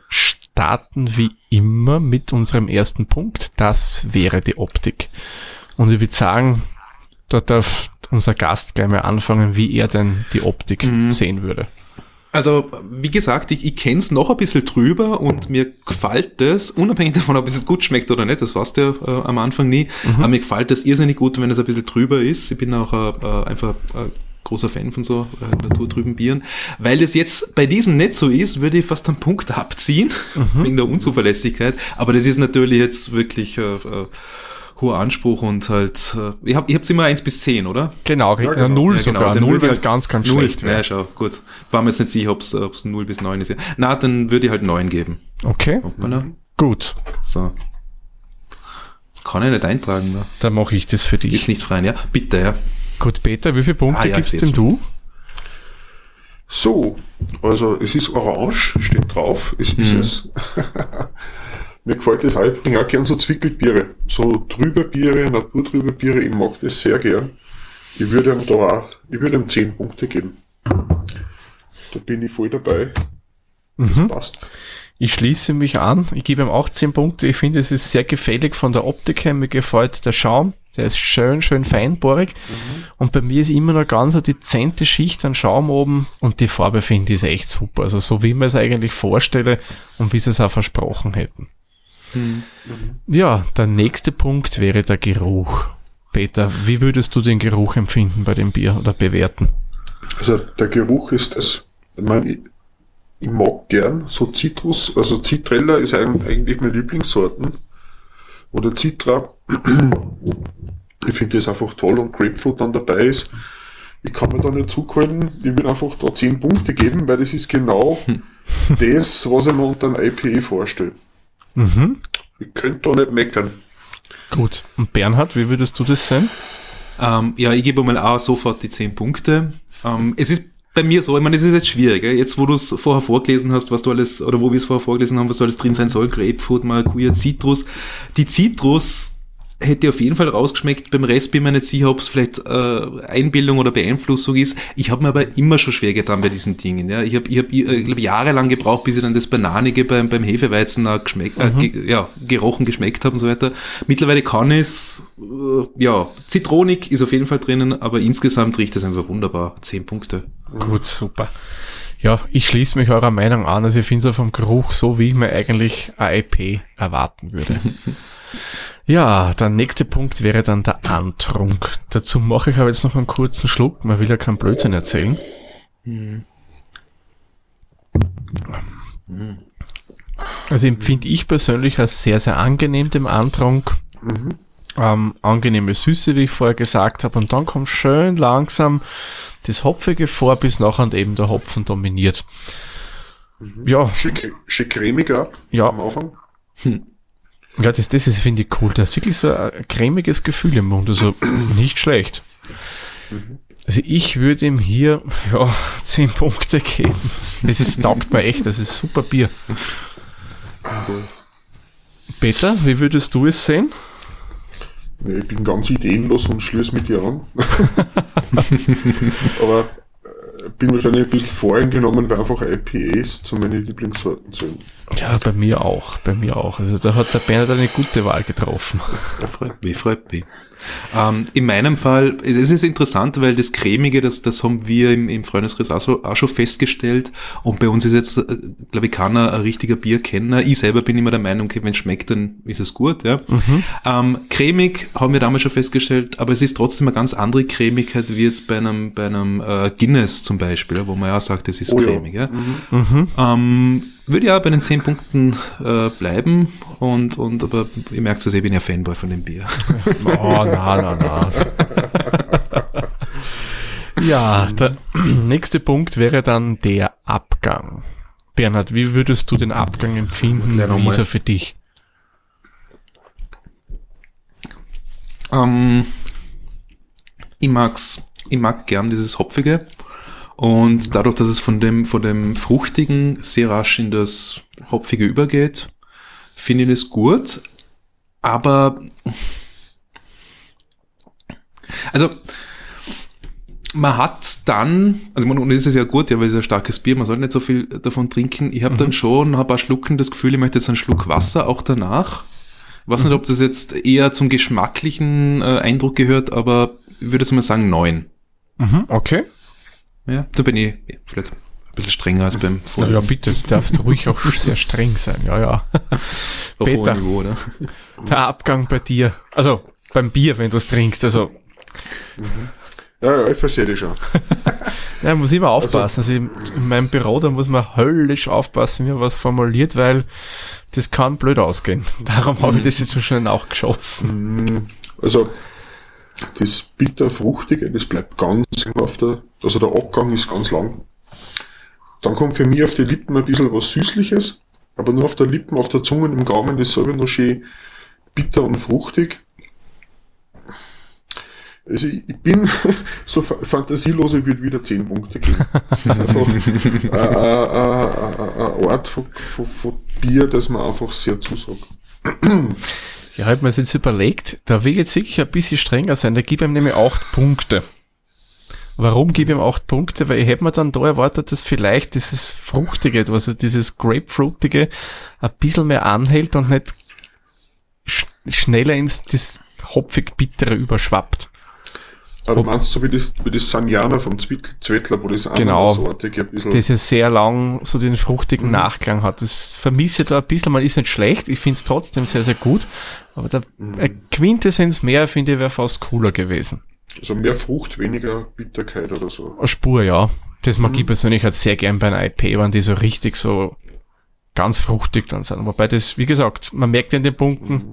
starten wie immer mit unserem ersten Punkt. Das wäre die Optik. Und ich würde sagen, da darf unser Gast gleich mal anfangen, wie er denn die Optik mhm. sehen würde. Also, wie gesagt, ich, ich kenne es noch ein bisschen drüber und mir gefällt es, unabhängig davon, ob es gut schmeckt oder nicht, das weißt du ja äh, am Anfang nie, mhm. aber mir gefällt es irrsinnig gut, wenn es ein bisschen drüber ist. Ich bin auch äh, äh einfach äh, großer Fan von so äh, naturtrüben Bieren. Weil es jetzt bei diesem nicht so ist, würde ich fast einen Punkt abziehen, mhm. wegen der Unzuverlässigkeit. Aber das ist natürlich jetzt wirklich äh, äh, hoher Anspruch und halt, äh, ich habe ich hab's immer eins bis zehn, oder? Genau, ja, genau. null ja, genau. sogar. Null wäre halt ganz, ganz null, schlecht. Ja, schau, gut. War mir jetzt nicht sicher, ob es null bis neun ist. Na, dann würde ich halt neun geben. Okay. Mhm. Gut. So. Das kann ich nicht eintragen. Ne? Dann mache ich das für dich. Ist nicht frei, ja? Bitte, ja. Gut, Peter, wie viele Punkte ah, ja, gibst denn du? So, also es ist orange, steht drauf, es ist mhm. es. Mir gefällt das auch, ich bringe auch gern so Zwickelbiere, so trübe Biere, naturtrübe Biere, ich mag das sehr gern. Ich würde ihm da auch, ich würde ihm 10 Punkte geben. Da bin ich voll dabei. Das mhm. passt. Ich schließe mich an. Ich gebe ihm auch 10 Punkte. Ich finde, es ist sehr gefällig von der Optik her. Mir gefällt der Schaum. Der ist schön, schön feinbohrig. Mhm. Und bei mir ist immer noch ganz eine dezente Schicht an Schaum oben. Und die Farbe finde ich ist echt super. Also so wie man es eigentlich vorstelle und wie sie es auch versprochen hätten. Mhm. Ja, der nächste Punkt wäre der Geruch. Peter, wie würdest du den Geruch empfinden bei dem Bier oder bewerten? Also der Geruch ist das, ich meine, ich mag gern so Zitrus, also Zitrella ist eigentlich meine Lieblingssorten. Oder Citra. Ich finde das einfach toll und Grapefruit dann dabei ist. Ich kann mir da nicht zuhalten. Ich will einfach da 10 Punkte geben, weil das ist genau das, was ich mir unter einem IPA vorstelle. Mhm. Ich könnte da nicht meckern. Gut. Und Bernhard, wie würdest du das sehen? Ähm, ja, ich gebe mal auch sofort die 10 Punkte. Ähm, es ist bei mir so, ich meine, es ist jetzt schwierig, gell? jetzt wo du es vorher vorgelesen hast, was du alles, oder wo wir es vorher vorgelesen haben, was da alles drin sein soll, Grapefruit, Maracuja, Citrus. Die Citrus hätte auf jeden Fall rausgeschmeckt. Beim Rest bin ich mir nicht sicher, ob es vielleicht äh, Einbildung oder Beeinflussung ist. Ich habe mir aber immer schon schwer getan bei diesen Dingen. Ja. Ich habe, ich hab, ich äh, glaub, jahrelang gebraucht, bis ich dann das Bananige beim, beim Hefeweizen äh, geschmeckt, äh, mhm. äh, ge, ja, gerochen, geschmeckt habe und so weiter. Mittlerweile kann es, äh, ja, Zitronik ist auf jeden Fall drinnen, aber insgesamt riecht es einfach wunderbar. Zehn Punkte. Gut, super. Ja, ich schließe mich eurer Meinung an. Also ich finde es vom Geruch so, wie ich mir eigentlich ein IP erwarten würde. Ja, der nächste Punkt wäre dann der Antrunk. Dazu mache ich aber jetzt noch einen kurzen Schluck. Man will ja keinen Blödsinn erzählen. Mhm. Also empfinde ich persönlich als sehr, sehr angenehm dem Antrunk. Mhm. Ähm, angenehme Süße, wie ich vorher gesagt habe. Und dann kommt schön langsam das Hopfige vor, bis nachher eben der Hopfen dominiert. Mhm. Ja. Schick, schick cremiger ja. am Anfang. Hm. Ja, das, das ist, finde ich cool. Das ist wirklich so ein cremiges Gefühl im Mund. Also nicht schlecht. Also ich würde ihm hier ja, 10 Punkte geben. Das ist, taugt mir echt, das ist super Bier. Peter, wie würdest du es sehen? Ich bin ganz ideenlos und schließe mit dir an. Aber bin wahrscheinlich ein bisschen voreingenommen, weil einfach IPAs zu meinen Lieblingssorten sind. Ja, bei mir auch, bei mir auch. Also da hat der Bernhard eine gute Wahl getroffen. Ja, freut mich, freut mich. Ähm, in meinem Fall, es ist interessant, weil das Cremige, das, das haben wir im, im Freundeskreis auch, so, auch schon festgestellt. Und bei uns ist jetzt, äh, glaube ich, keiner ein richtiger Bierkenner. Ich selber bin immer der Meinung, okay, wenn es schmeckt, dann ist es gut. Ja. Mhm. Ähm, cremig haben wir damals schon festgestellt, aber es ist trotzdem eine ganz andere Cremigkeit wie jetzt bei einem, bei einem äh, Guinness zum Beispiel. Beispiel, wo man ja sagt, das ist Oh ja. cremig. Ja. Ähm, würde ja bei den 10 Punkten äh, bleiben und, und aber ihr merkt es, ich bin ja Fanboy von dem Bier. Oh, na, na, na. Ja, der nächste Punkt wäre dann der Abgang. Bernhard, wie würdest du den Abgang empfinden? Wie ist er für dich? Ähm, ich mag's, ich mag gern dieses Hopfige. Und dadurch, dass es von dem, von dem Fruchtigen sehr rasch in das Hopfige übergeht, finde ich es gut. Aber, also, man hat dann, also man, und das ist ja gut, ja, weil es ist ein starkes Bier, man soll nicht so viel davon trinken. Ich habe dann schon nach ein paar Schlucken das Gefühl, ich möchte jetzt einen Schluck Wasser auch danach. Ich weiß nicht, ob das jetzt eher zum geschmacklichen äh, Eindruck gehört, aber ich würde jetzt mal sagen neun. Mhm, okay. Ja, da bin ich vielleicht ein bisschen strenger als beim vorigen ja, bitte, du darfst ruhig auch sehr streng sein. Ja, ja. auf hohem Peter. Niveau, oder? Der Abgang bei dir. Also, beim Bier, wenn du es trinkst. Also, Ja, ja, ich verstehe dich schon. ja, muss immer aufpassen. Also, in in meinem Büro, da muss man höllisch aufpassen, wie man was formuliert, weil das kann blöd ausgehen. Darum habe ich das jetzt so schnell nachgeschossen. Also, das bitter-fruchtige, das bleibt ganz auf der, also der Abgang ist ganz lang. Dann kommt für mich auf die Lippen ein bisschen was Süßliches, aber nur auf der Lippen, auf der Zunge im Gaumen dasselbe noch schön bitter und fruchtig. Also ich ich bin so fa- fantasielos, ich würde wieder 10 Punkte geben. Das ist einfach eine Art von, von, von Bier, das mir einfach sehr zusagt. Ich habe mir jetzt überlegt, da will ich jetzt wirklich ein bisschen strenger sein. Da gebe ich ihm nämlich acht Punkte. Warum gebe ich ihm acht Punkte? Weil ich hätte mir dann da erwartet, dass vielleicht dieses Fruchtige, also dieses Grapefruitige, ein bisschen mehr anhält und nicht sch schneller ins das hopfig-bittere überschwappt. Aber du meinst so wie das, wie das Sanjana vom Zwettler, wo das Genau. Ananasartige ein bisschen... Das ja sehr lang so den fruchtigen Nachklang hat. Das vermisse ich da ein bisschen. Man ist nicht schlecht. Ich finde es trotzdem sehr, sehr gut. Aber der eine Quintessenz mehr, finde ich, wäre fast cooler gewesen. Also mehr Frucht, weniger Bitterkeit oder so. Eine Spur, ja. Das mag ich persönlich halt sehr gern bei einer IP, wenn die so richtig so ganz fruchtig dann sind. Wobei das, wie gesagt, man merkt in den Punkten,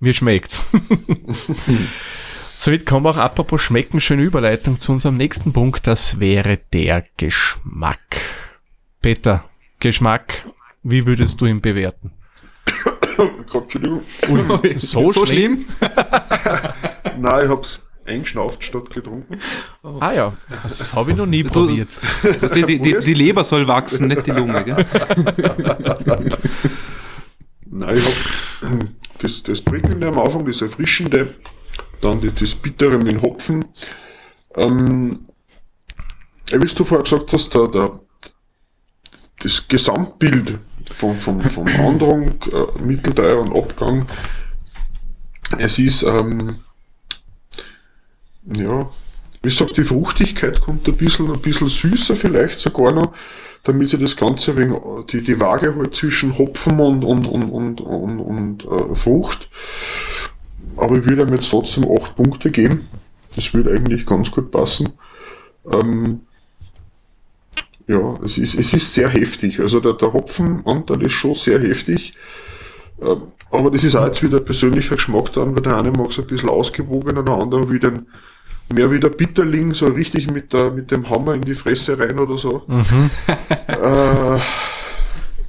mir schmeckt's. Somit kommen wir auch apropos Schmecken, schöne Überleitung zu unserem nächsten Punkt, das wäre der Geschmack. Peter, Geschmack, wie würdest du ihn bewerten? Gott, Entschuldigung. So, schlimm? Nein, ich hab's eingeschnauft statt getrunken. Ah ja, das habe ich noch nie probiert. Also die, die, die, die Leber soll wachsen, nicht die Lunge, gell? Nein, ich hab das, das Prickelnde am Anfang, das Erfrischende, dann das, das Bittere mit dem Hopfen. Ähm, wie du vorher gesagt hast, der, der, das Gesamtbild vom, vom, vom Andrung, äh, Mittelteil und Abgang, es ist, ähm, ja, wie gesagt, die Fruchtigkeit kommt ein bisschen, ein bisschen süßer vielleicht sogar noch, damit sie das Ganze wenig, die, die Waage halt zwischen Hopfen und, und, und, und, und, und äh, Frucht. Aber ich würde ihm jetzt trotzdem acht Punkte geben. Das würde eigentlich ganz gut passen. Ähm, ja, es ist, es ist sehr heftig. Also der, der Hopfenanteil ist schon sehr heftig. Ähm, aber das ist auch jetzt wieder ein persönlicher Geschmack dann, weil der eine mag es ein bisschen ausgewogener, der andere will den mehr wie der Bitterling, so richtig mit, der, mit dem Hammer in die Fresse rein oder so. äh,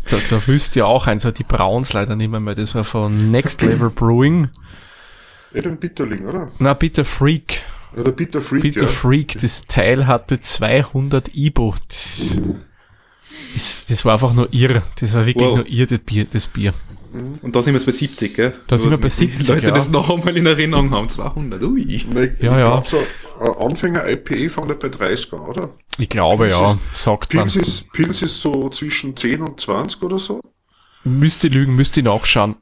Da, da wüsst ihr auch eins, die Browns leider nicht mehr, mehr. das war von Next Level Brewing. Ja, den Bitterling, oder? Na, Bitter Freak. Ja, der Bitter Freak, Bitter ja. Freak, das Teil hatte 200 Ibo. Das, das, das war einfach nur irr. Das war wirklich Wow. nur irr, das Bier. Das Bier. Und da sind wir jetzt bei 70, gell? Da sind wir bei Damit die 70, Leute ja. das noch einmal in Erinnerung haben. 200, ui. Ich, Ja, ich ja. so ein Anfänger-IPA fängt bei 30 an, oder? Ich glaube, ja, sagt man. Pils ist, Pils ist so zwischen 10 und 20 oder so. Müsste lügen, müsste nachschauen.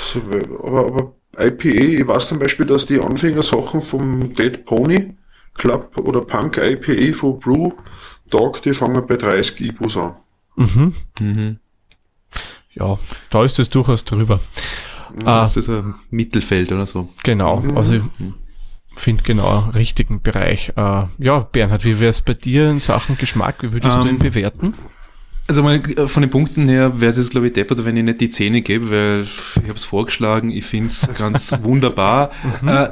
so aber, aber IPA, ich weiß zum Beispiel, dass die Anfängersachen vom Dead Pony Club oder Punk IPA von Brew Dog, die fangen bei 30 IBUs an. Ja, da ist es durchaus drüber. Ah, Das ist ein Mittelfeld oder so. genau. Also finde genau richtigen Bereich. Äh, ja, Bernhard, wie wäre es bei dir in Sachen Geschmack? Wie würdest um, du ihn ähm, bewerten? Also mal äh, von den Punkten her wäre es jetzt, glaube ich, deppert, wenn ich nicht die Zähne gebe, weil ich habe es vorgeschlagen, ich finde es ganz wunderbar. Mhm. Äh,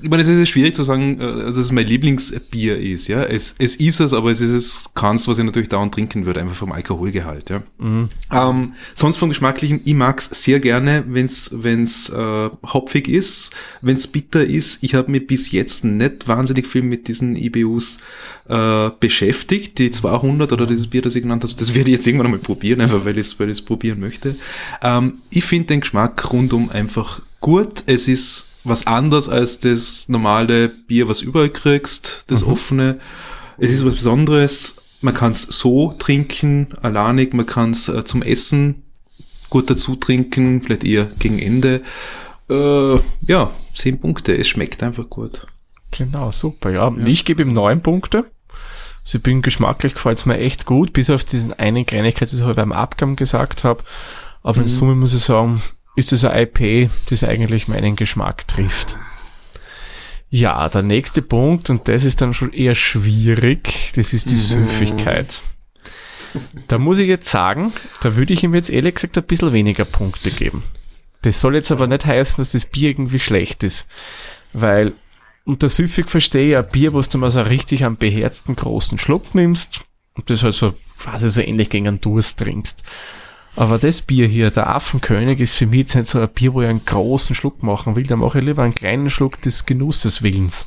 ich meine, es ist schwierig zu sagen, äh, dass es mein Lieblingsbier ist, ja. Es, es ist es, aber es ist es keins, was ich natürlich dauernd trinken würde, einfach vom Alkoholgehalt, ja. Mhm. Ähm, sonst vom Geschmacklichen, ich mag's sehr gerne, wenn's wenn's äh, hopfig ist, wenn's bitter ist. Ich habe mich bis jetzt nicht wahnsinnig viel mit diesen IBUs äh, beschäftigt, die 200 oder dieses Bier, das ich genannt habe, das werde ich jetzt irgendwann mal probieren, einfach weil ich es weil probieren möchte. Ähm, ich finde den Geschmack rundum einfach gut. Es ist was anders als das normale Bier, was überall kriegst, das mhm. offene. Es ist was Besonderes. Man kann es so trinken, alleinig, man kann es äh, zum Essen gut dazu trinken, vielleicht eher gegen Ende. Äh, ja, zehn Punkte. Es schmeckt einfach gut. Genau, super. Ja, ja. ich gebe ihm neun Punkte. Sie bin geschmacklich gefällt es mir echt gut, bis auf diesen einen Kleinigkeit, die ich beim Abgang gesagt habe. Aber mhm. in Summe muss ich sagen, ist das ein IP, das eigentlich meinen Geschmack trifft. Ja, der nächste Punkt, und das ist dann schon eher schwierig, das ist die mhm. Süffigkeit. Da muss ich jetzt sagen, da würde ich ihm jetzt ehrlich gesagt ein bisschen weniger Punkte geben. Das soll jetzt aber nicht heißen, dass das Bier irgendwie schlecht ist. Weil unter süffig verstehe ich ein Bier, wo du mal so richtig einen beherzten großen Schluck nimmst und das halt so quasi so ähnlich gegen einen Durst trinkst. Aber das Bier hier, der Affenkönig, ist für mich jetzt nicht so ein Bier, wo ich einen großen Schluck machen will. Da mache ich lieber einen kleinen Schluck des Genusses Willens.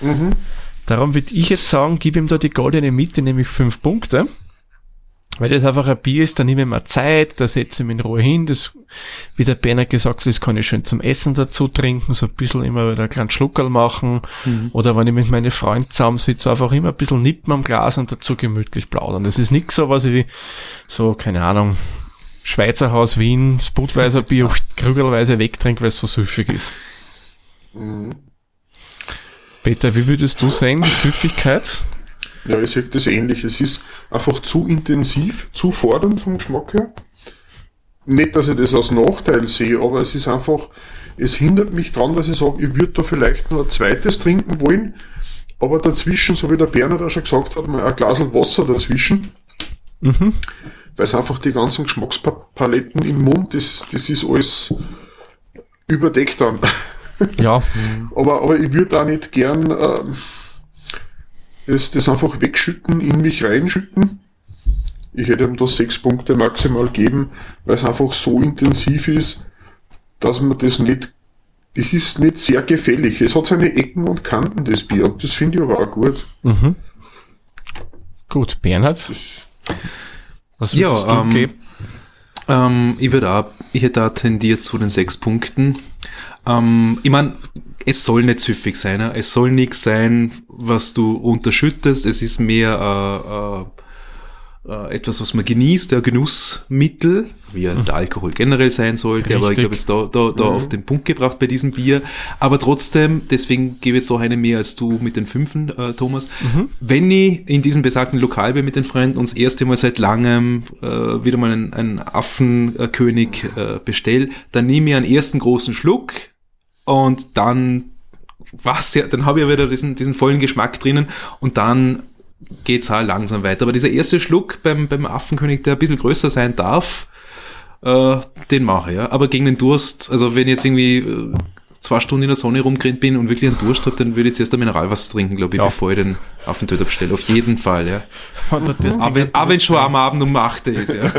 Mhm. Darum würde ich jetzt sagen, gib ihm da die goldene Mitte, nämlich fünf Punkte. Weil das einfach ein Bier ist, da nehme ich mir Zeit, da setze ich mich in Ruhe hin, das, wie der Berner gesagt hat, das kann ich schön zum Essen dazu trinken, so ein bisschen immer wieder einen kleinen Schluckerl machen, mhm. oder wenn ich mit meinen Freunden zusammensitze, einfach immer ein bisschen nippen am Glas und dazu gemütlich plaudern. Das ist nichts so, was ich so, keine Ahnung, Schweizer Haus Wien, Sputweiser Bier krügelweise wegtrinke, weil es so süffig ist. Mhm. Peter, wie würdest du sehen, die Süffigkeit? Ja, ich sage das ähnlich. Es ist einfach zu intensiv, zu fordernd vom Geschmack her. Nicht, dass ich das als Nachteil sehe, aber es ist einfach, es hindert mich dran, dass ich sage, ich würde da vielleicht noch ein zweites trinken wollen, aber dazwischen, so wie der Bernhard auch schon gesagt hat, mal ein Glas Wasser dazwischen. Mhm. Weil es einfach die ganzen Geschmackspaletten im Mund, das, das ist alles überdeckt dann. Ja. aber, aber ich würde auch nicht gern, äh, das, das einfach wegschütten, in mich reinschütten. Ich hätte ihm da sechs Punkte maximal geben, weil es einfach so intensiv ist, dass man das nicht, das ist nicht sehr gefällig. Es hat seine Ecken und Kanten, das Bier, und das finde ich aber auch gut. Mhm. Gut, Bernhard? Das, was würdest ja, du ähm, geben? Ähm, ich würde auch, ich hätte auch tendiert zu den sechs Punkten. Ähm, ich meine, es soll nicht süffig sein. Ja? Es soll nichts sein, was du unterschüttest. Es ist mehr äh, äh, äh, etwas, was man genießt, der Genussmittel, wie ja der Alkohol generell sein sollte. Richtig. Aber ich glaube, es da, da, da mhm. auf den Punkt gebracht bei diesem Bier. Aber trotzdem, deswegen gebe ich jetzt doch eine mehr als du mit den Fünfen, äh, Thomas. Mhm. Wenn ich in diesem besagten Lokal bin mit den Freunden und das erste Mal seit langem äh, wieder mal einen, einen Affenkönig äh, bestell, dann nehme ich einen ersten großen Schluck und dann was ja, dann habe ich ja wieder diesen, diesen vollen Geschmack drinnen und dann geht's halt langsam weiter. Aber dieser erste Schluck beim, beim Affenkönig, der ein bisschen größer sein darf, äh, den mache ich, ja. Aber gegen den Durst, also wenn ich jetzt irgendwie äh, zwei Stunden in der Sonne rumgerannt bin und wirklich einen Durst habe, dann würde ich jetzt ein Mineralwasser trinken, glaube ich, ja. bevor ich den Affentöter bestelle. Auf jeden Fall, ja. auch wenn, wenn schon am Abend um 8 ist, ja.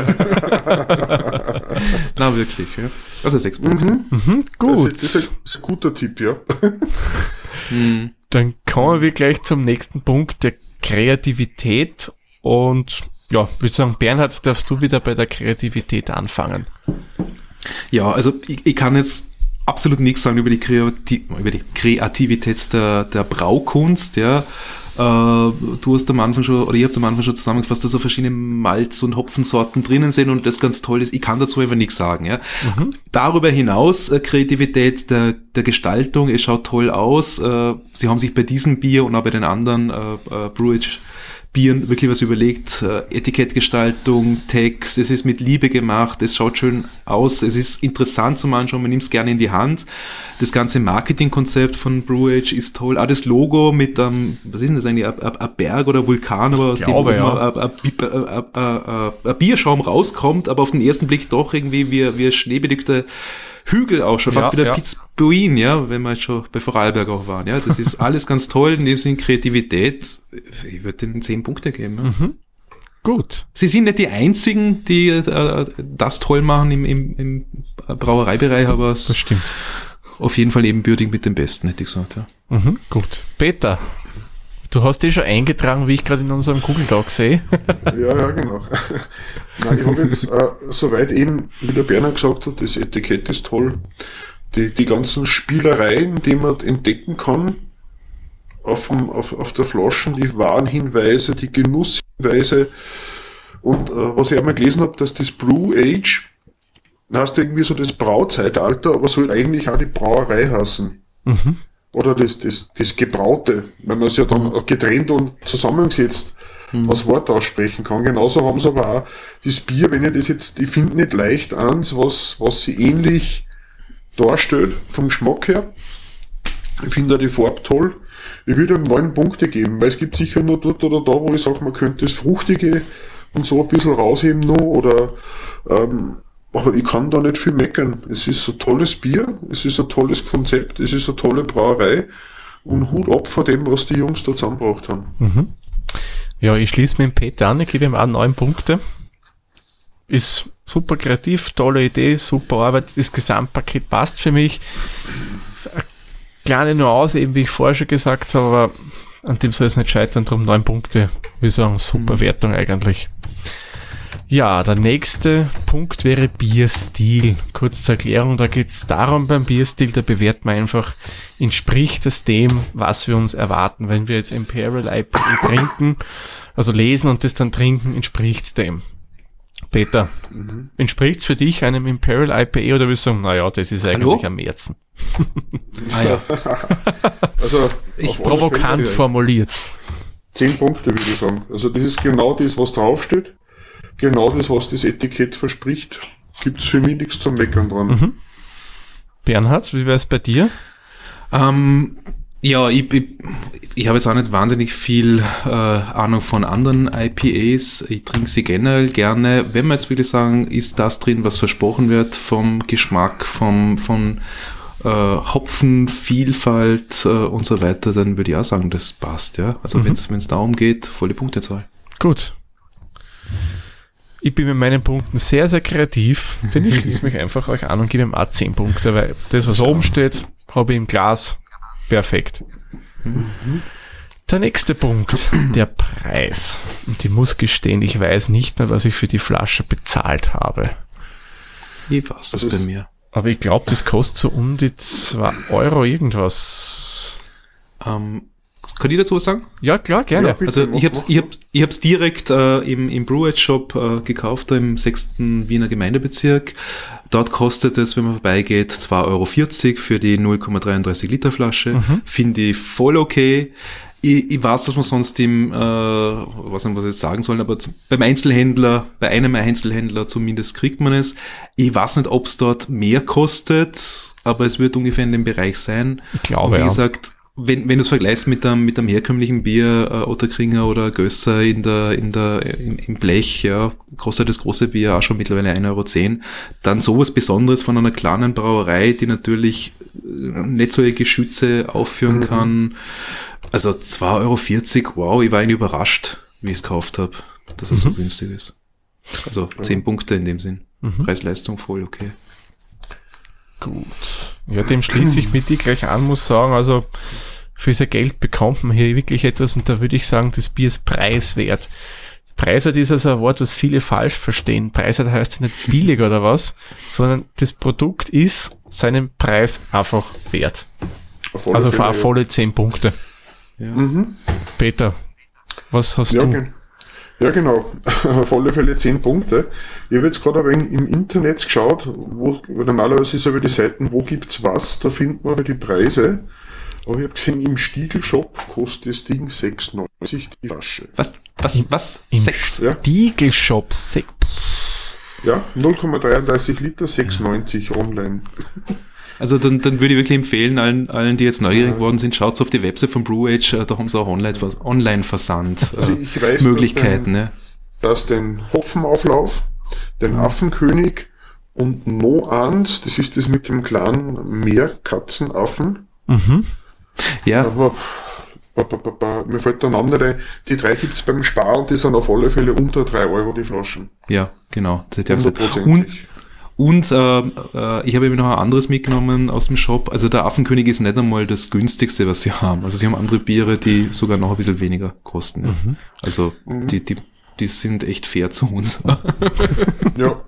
Na, wirklich, ja. Also sechs Punkte. Mhm. Mhm, gut. Das ist, das ist, ein guter Tipp, ja. mhm. Dann kommen wir gleich zum nächsten Punkt, der Kreativität und ja, würde sagen, Bernhard, darfst du wieder bei der Kreativität anfangen? Ja, also ich, ich kann jetzt absolut nichts sagen über die, Kreativ über die Kreativität der, der Braukunst, ja. Äh, du hast am Anfang schon, oder ihr habt am Anfang schon zusammengefasst, dass so verschiedene Malz- und Hopfensorten drinnen sind und das ganz toll ist. Ich kann dazu einfach nichts sagen, ja. Mhm. Darüber hinaus, äh, Kreativität der, der Gestaltung, es schaut toll aus. Äh, sie haben sich bei diesem Bier und auch bei den anderen äh, Brewage Bieren wirklich was überlegt. Äh, Etikettgestaltung, Text, es ist mit Liebe gemacht, es schaut schön aus, es ist interessant zum Anschauen, man nimmt es gerne in die Hand. Das ganze Marketingkonzept von Brewage ist toll. Auch das Logo mit ähm, was ist denn das eigentlich, ein Berg oder Vulkan, aber aus Glaube, dem ja. ein Bierschaum rauskommt, aber auf den ersten Blick doch irgendwie wie, wie schneebedeckte Hügel auch schon, fast Ja, wieder ja. Pitzbuin, ja, wenn wir jetzt schon bei Vorarlberg auch waren, ja. Das ist alles ganz toll, in dem Sinn Kreativität. Ich würde denen zehn Punkte geben. Ja. Gut. Sie sind nicht die einzigen, die äh, das toll machen im, im, im Brauereibereich, aber es Das stimmt. auf jeden Fall ebenbürtig mit dem Besten, hätte ich gesagt, ja. Mhm, gut. Peter, du hast dich schon eingetragen, wie ich gerade in unserem Google Doc sehe. Ja, ja, genau. Nein, ich habe jetzt äh, soweit eben, wie der Berner gesagt hat, das Etikett ist toll. Die, die ganzen Spielereien, die man entdecken kann auf, dem, auf, auf der Flaschen, die Warnhinweise, die Genusshinweise. Und äh, was ich einmal gelesen habe, dass das Brew Age heißt irgendwie so das Brauzeitalter, aber soll eigentlich auch die Brauerei heißen. Oder das, das, das Gebraute, wenn man es ja dann getrennt und zusammengesetzt als Wort aussprechen kann. Genauso haben sie aber auch das Bier, wenn ich das jetzt, ich finde nicht leicht eins, was, was sie ähnlich darstellt, vom Geschmack her. Ich finde auch die Farbe toll. Ich würde ihm neun Punkte geben, weil es gibt sicher nur dort oder da, wo ich sage, man könnte das Fruchtige und so ein bisschen rausheben noch oder ähm, aber ich kann da nicht viel meckern. Es ist ein tolles Bier, es ist ein tolles Konzept, es ist eine tolle Brauerei und Hut ab vor dem, was die Jungs da zusammengebracht haben. Ja, ich schließe mit dem Peter an, ich gebe ihm auch neun Punkte. Ist super kreativ, tolle Idee, super Arbeit, das Gesamtpaket passt für mich. Eine kleine Nuance, eben wie ich vorher schon gesagt habe, aber an dem soll es nicht scheitern, darum neun Punkte. Wir sagen, super Wertung eigentlich. Ja, der nächste Punkt wäre Bierstil. Kurz zur Erklärung, da geht es darum beim Bierstil, da bewerten wir einfach, entspricht es dem, was wir uns erwarten. Wenn wir jetzt Imperial IPA trinken, also lesen und das dann trinken, entspricht es dem. Peter, entspricht es für dich einem Imperial IPA oder willst du sagen, naja, das ist eigentlich Hallo? am Märzen? Ah ja. Also, Ich Provokant formuliert. Zehn Punkte, würde ich sagen. Also das ist genau das, was draufsteht. Genau das, was das Etikett verspricht. Gibt es für mich nichts zum Meckern dran. Bernhard, wie wäre es bei dir? Ähm, ja, ich, ich, ich habe jetzt auch nicht wahnsinnig viel äh, Ahnung von anderen IPAs. Ich trinke sie generell gerne. Wenn man jetzt wirklich sagen, ist das drin, was versprochen wird vom Geschmack, vom, von äh, Hopfenvielfalt äh, und so weiter, dann würde ich auch sagen, das passt. Ja, Also wenn es darum geht, volle Punktezahl. Gut. Ich bin mit meinen Punkten sehr, sehr kreativ, denn ich schließe mich einfach euch an und gebe ihm auch 10 Punkte, weil das, was oben steht, habe ich im Glas. Perfekt. Der nächste Punkt, der Preis. Und ich muss gestehen, ich weiß nicht mehr, was ich für die Flasche bezahlt habe. Wie war's das Das bei mir? Aber ich glaube, das kostet so um die 2 Euro irgendwas. Ähm, kann ich dazu was sagen? Ja, klar, gerne. Ja, bitte, Also ich hab's, mach. ich hab, ich hab's direkt äh, im, im Brewage Shop äh, gekauft, da im 6. Wiener Gemeindebezirk. Dort kostet es, wenn man vorbeigeht, 2,40 Euro für die 0,33 Liter Flasche. Finde ich voll okay. Ich, ich weiß, dass man sonst im, äh, was nicht, was ich jetzt sagen sollen, aber zu, beim Einzelhändler, bei einem Einzelhändler zumindest kriegt man es. Ich weiß nicht, ob es dort mehr kostet, aber es wird ungefähr in dem Bereich sein. Ich glaube, Und wie ja. gesagt, wenn, wenn du es vergleichst mit einem, mit einem herkömmlichen Bier, äh, Otterkringer oder Gösser in der, in der, im, im Blech, ja, kostet das große Bier auch schon mittlerweile 1,10 Euro, dann sowas Besonderes von einer kleinen Brauerei, die natürlich äh, nicht solche Geschütze aufführen kann. Also 2,40 Euro, wow, ich war eigentlich überrascht, wie ich es gekauft habe, dass es so günstig ist. Also 10 Punkte in dem Sinn. Preis-Leistung voll okay. Gut. Ja, dem schließe ich mit dir gleich an, muss sagen, also für sein Geld bekommt man hier wirklich etwas und da würde ich sagen, das Bier ist preiswert. Preiswert ist also ein Wort, was viele falsch verstehen. Preiswert heißt ja nicht billig oder was, sondern das Produkt ist seinen Preis einfach wert. Also für Fälle, eine volle 10 Punkte. Mhm. Peter, was hast Ja, du? gen ja, genau. Auf alle Fälle 10 Punkte. Ich habe jetzt gerade ein wenig im Internet geschaut, wo, normalerweise ist aber die Seiten, wo gibt's was, da findet man aber die Preise. Aber ich habe gesehen, im Stiegel-Shop kostet das Ding 6,90 die Flasche. Was? Was? was? Im Sechs? Ja. Spiegelshop. Se Ja, 0,33 Liter, 6,90 online. Also dann, dann würde ich wirklich empfehlen, allen, allen, die jetzt neugierig geworden sind, schaut auf die Website von Blue Age, äh, da haben sie auch Online- Online-Versand Also äh, weiß, Möglichkeiten. dass Ne? dass den Hopfenauflauf, den Affenkönig und No eins, das ist das mit dem kleinen Meerkatzenaffen. mhm. Ja, Aber mir fällt nicht ein. Die drei gibt's beim Spar und die sind auf alle Fälle unter drei Euro die Flaschen. ja, genau. Und. Und äh, äh, ich habe eben noch ein anderes mitgenommen aus dem Shop. Also der Affenkönig ist nicht einmal das günstigste, was sie haben. Also sie haben andere Biere, die sogar noch ein bisschen weniger kosten. Ja. Also die, die, die sind echt fair zu uns. Ja,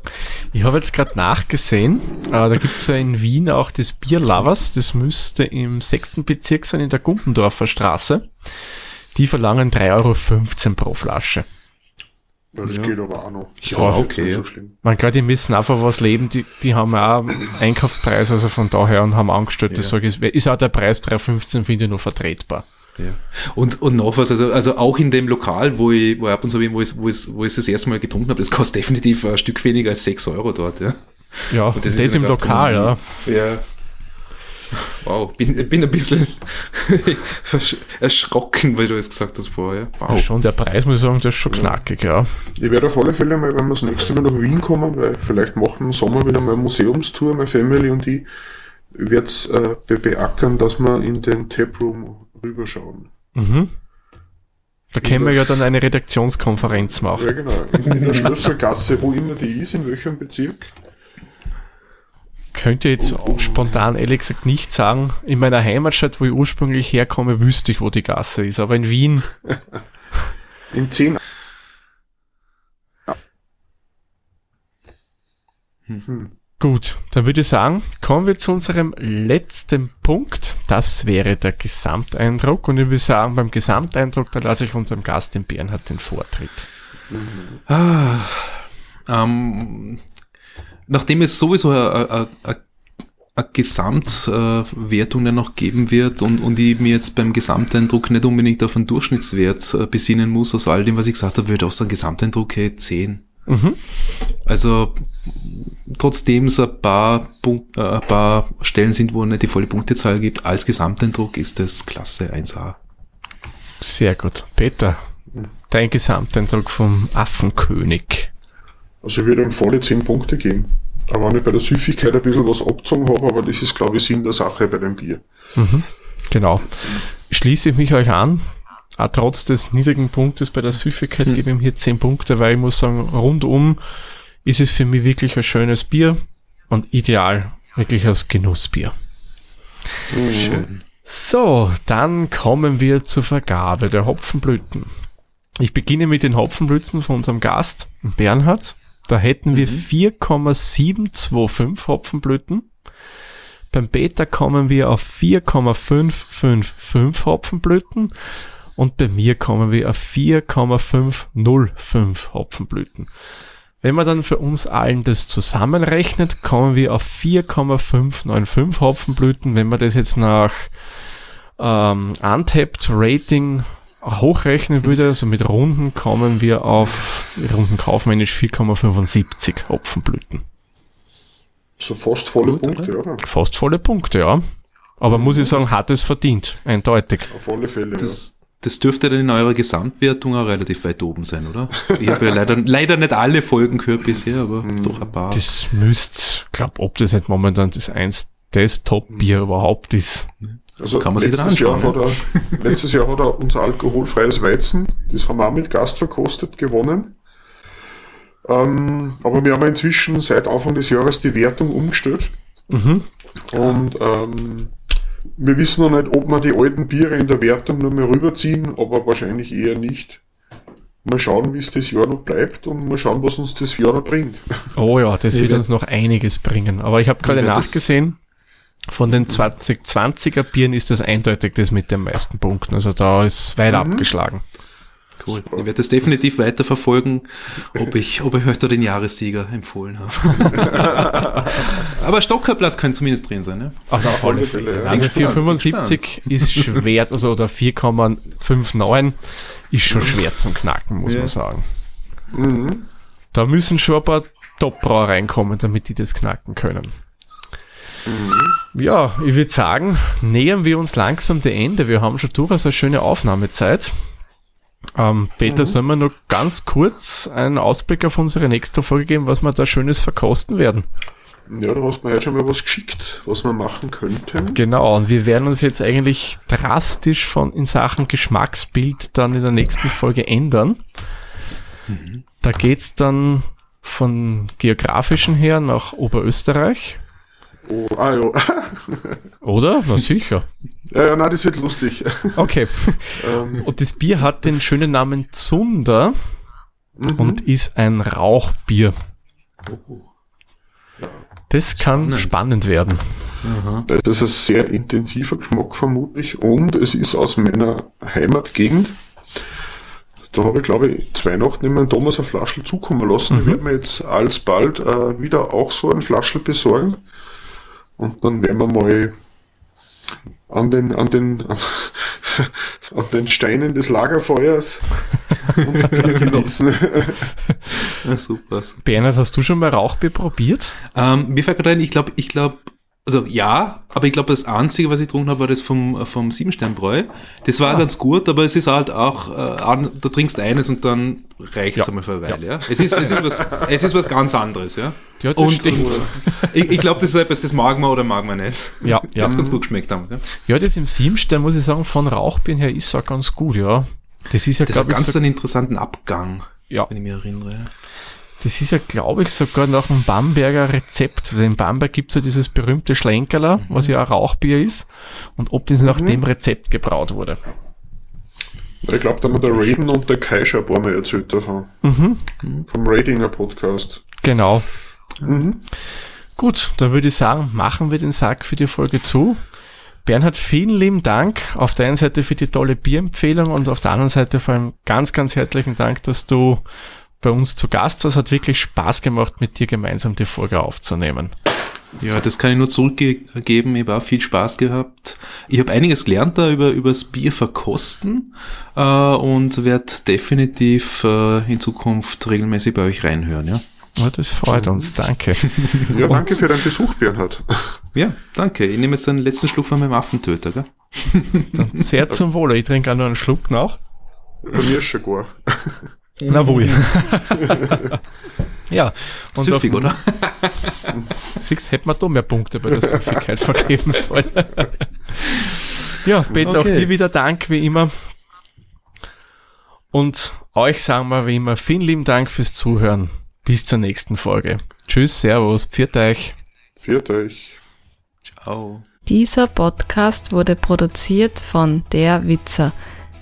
Ich habe jetzt gerade nachgesehen, äh, da gibt es ja in Wien auch das Bier Lovers, das müsste im sechsten Bezirk sein, in der Gumpendorfer Straße. Die verlangen 3,15 Euro pro Flasche. Ja das geht aber auch noch. Ja, ist okay, ja. so schlimm. Man klar, die müssen einfach was leben, die, die haben auch Einkaufspreis, also von daher und haben angestellt, das sage ich, ist auch der Preis 3,15 finde ich noch vertretbar. Ja. Und, und noch was, also, also auch in dem Lokal, wo ich, wo ich ab und zu bin, wo ich, wo ich, wo ich das erste Mal getrunken habe, das kostet definitiv ein Stück weniger als 6 Euro dort, ja. Ja, Und das, das ist, ist im Lokal, ja. Ja. Wow, bin, bin ein bisschen erschrocken, weil du es gesagt hast vorher. Ja, Wow. Schon der Preis, muss ich sagen, der ist schon knackig, ja. Ich werde auf alle Fälle mal, wenn wir das nächste Mal nach Wien kommen, weil vielleicht machen wir im Sommer wieder mal eine Museumstour, meine Family und ich, wird's äh, be beackern, dass wir in den Taproom rüberschauen. Mhm. Da können wir ja dann eine Redaktionskonferenz machen. Ja, genau. In, in der Schlössergasse, wo immer die ist, in welchem Bezirk. Könnte jetzt spontan ehrlich gesagt nicht sagen. In meiner Heimatstadt, wo ich ursprünglich herkomme, wüsste ich, wo die Gasse ist. Aber in Wien, In 10. gut, dann würde ich sagen, kommen wir zu unserem letzten Punkt. Das wäre der Gesamteindruck. Und ich würde sagen, beim Gesamteindruck, da lasse ich unserem Gast, den Bernhard, den Vortritt. Ah, ähm, nachdem es sowieso eine, Gesamtwertung dann noch geben wird und, und ich mir jetzt beim Gesamteindruck nicht unbedingt auf einen Durchschnittswert äh, besinnen muss, aus all dem, was ich gesagt habe, würde auch sagen, Gesamteindruck hey, 10. Mhm. Also trotzdem es ein paar, Punkt, äh, ein paar Stellen sind, wo es nicht die volle Punktezahl gibt, als Gesamteindruck ist das klasse 1A. Sehr gut. Peter, dein Gesamteindruck vom Affenkönig. Also ich würde ihm volle 10 Punkte geben. Aber wenn ich bei der Süffigkeit ein bisschen was abgezogen habe, aber das ist, glaube ich, Sinn der Sache bei dem Bier. Genau. Schließe ich mich euch an. Auch trotz des niedrigen Punktes bei der Süffigkeit gebe ich ihm hier 10 Punkte, weil ich muss sagen, rundum ist es für mich wirklich ein schönes Bier und ideal wirklich als Genussbier. Schön. So, dann kommen wir zur Vergabe der Hopfenblüten. Ich beginne mit den Hopfenblüten von unserem Gast, Bernhard. Da hätten wir 4,725 Hopfenblüten. Beim Beta kommen wir auf 4,555 Hopfenblüten und bei mir kommen wir auf 4,505 Hopfenblüten. Wenn man dann für uns allen das zusammenrechnet, kommen wir auf 4,595 Hopfenblüten. Wenn man das jetzt nach ähm, Untapped Rating hochrechnen würde, also mit Runden, kommen wir auf Runden kaufmännisch 4,75 Hopfenblüten. So fast volle Gut, Punkte, oder? Fast volle Punkte, ja. Aber muss ich sagen, hat es verdient. Eindeutig. Auf alle Fälle. Das, das dürfte dann in eurer Gesamtwertung auch relativ weit oben sein, oder? Ich habe ja leider, leider nicht alle Folgen gehört bisher, aber doch ein paar. Das müsste, glaub, ob das nicht momentan das eins das Top-Bier überhaupt ist. ja. Also kann man sich dann letztes Jahr, anschauen, hat er, letztes Jahr hat er unser alkoholfreies Weizen, das haben wir auch mit Gast verkostet, gewonnen. Ähm, aber wir haben inzwischen seit Anfang des Jahres die Wertung umgestellt. Mhm. Und ähm, wir wissen noch nicht, ob wir die alten Biere in der Wertung noch mehr rüberziehen, aber wahrscheinlich eher nicht. Mal schauen, wie es das Jahr noch bleibt und mal schauen, was uns das Jahr noch bringt. Oh ja, das Ich wird uns noch einiges bringen. Aber ich habe gerade nachgesehen, von den 2020er Bieren ist das eindeutig das mit den meisten Punkten. Also da ist weit abgeschlagen. Cool. Ich werde das definitiv weiterverfolgen, ob ich, ob ich euch da den Jahressieger empfohlen habe. Aber Stockerplatz könnte zumindest drin sein, ne? Auf alle Fälle. Also Bin gespannt, 475 ist schwer, also oder 4,59 ist schon schwer zum Knacken, muss Ja. man sagen. Mhm. Da müssen schon ein paar Top-Brauer reinkommen, damit die das knacken können. Ja, ich würde sagen, nähern wir uns langsam dem Ende. Wir haben schon durchaus eine schöne Aufnahmezeit. Ähm, Peter, sollen wir noch ganz kurz einen Ausblick auf unsere nächste Folge geben, was wir da Schönes verkosten werden? Ja, da hast du mir jetzt schon mal was geschickt, was wir machen könnten. Genau, und wir werden uns jetzt eigentlich drastisch von in Sachen Geschmacksbild dann in der nächsten Folge ändern. Da geht's dann von geografischen her nach Oberösterreich, Oh, ah ja. oder? Na sicher. ja, ja, nein, das wird lustig. Okay. ähm, Und das Bier hat den schönen Namen Zunder mhm. und ist ein Rauchbier. Das kann Spannend. spannend werden. Das ist ein sehr intensiver Geschmack vermutlich und es ist aus meiner Heimatgegend. Da habe ich, glaube ich, zwei Nacht in meinen Thomas eine Flaschel zukommen lassen. Ich werde mir jetzt alsbald äh, wieder auch so ein Flaschel besorgen. Und dann werden wir mal an den, an den, an den Steinen des Lagerfeuers genießen. Ja, super. super. Bernhard, hast du schon mal Rauchbier probiert? Ähm, mir fällt gerade ein, ich glaube, ich glaube, also ja, aber ich glaube, das Einzige, was ich getrunken habe, war das vom, vom Siebensternbräu. Das war ganz gut, aber es ist halt auch, äh, da trinkst eines und dann reicht's Ja. einmal für eine Weile. Ja. Es, ist, es, ist was, es ist was ganz anderes, ja. Ja, das und, ich, ich glaube, das ist etwas, das mag man oder mag man nicht. Ja, ja. Hat's ganz gut geschmeckt haben. Ja. Ja, das im Siemstern, muss ich sagen, von Rauchbieren her ist auch ganz gut, ja. Das ist ja, Das hat glaube ich, ganz so, einen interessanten Abgang, ja, wenn ich mich erinnere. Das ist ja, glaube ich, sogar nach dem Bamberger Rezept. Also in Bamberg gibt's ja dieses berühmte Schlenkerler, was ja ein Rauchbier ist. Und ob das nach dem Rezept gebraut wurde. Ich glaube, da haben der Raiden und der Kai schon ein paar Mal erzählt davon. Mhm. Vom Radinger Podcast. Genau. Mhm. Gut, dann würde ich sagen, machen wir den Sack für die Folge zu. Bernhard, vielen lieben Dank auf der einen Seite für die tolle Bierempfehlung und auf der anderen Seite vor allem ganz, ganz herzlichen Dank, dass du bei uns zu Gast warst. Hat wirklich Spaß gemacht, mit dir gemeinsam die Folge aufzunehmen. Ja, das kann ich nur zurückgeben. Ich habe auch viel Spaß gehabt. Ich habe einiges gelernt da über übers Bier verkosten äh, und werde definitiv äh, in Zukunft regelmäßig bei euch reinhören. Ja, Ja, das freut uns, danke. Ja, danke für deinen Besuch, Bernhard. ja danke. Ich nehme jetzt den letzten Schluck von meinem Affentöter. Gell? Dann sehr zum Wohle. Ich trinke auch noch einen Schluck nach. Bei mir ist schon gar. Na wohl. ja. Und Süffig, oder? Six hätte man da mehr Punkte bei der Süffigkeit vergeben sollen. ja, Peter, auch Okay. dir wieder Dank, wie immer. Und euch sagen wir wie immer vielen lieben Dank fürs Zuhören. Bis zur nächsten Folge. Tschüss, Servus, pfiat euch. Viert euch. Ciao. Dieser Podcast wurde produziert von Der Witzer.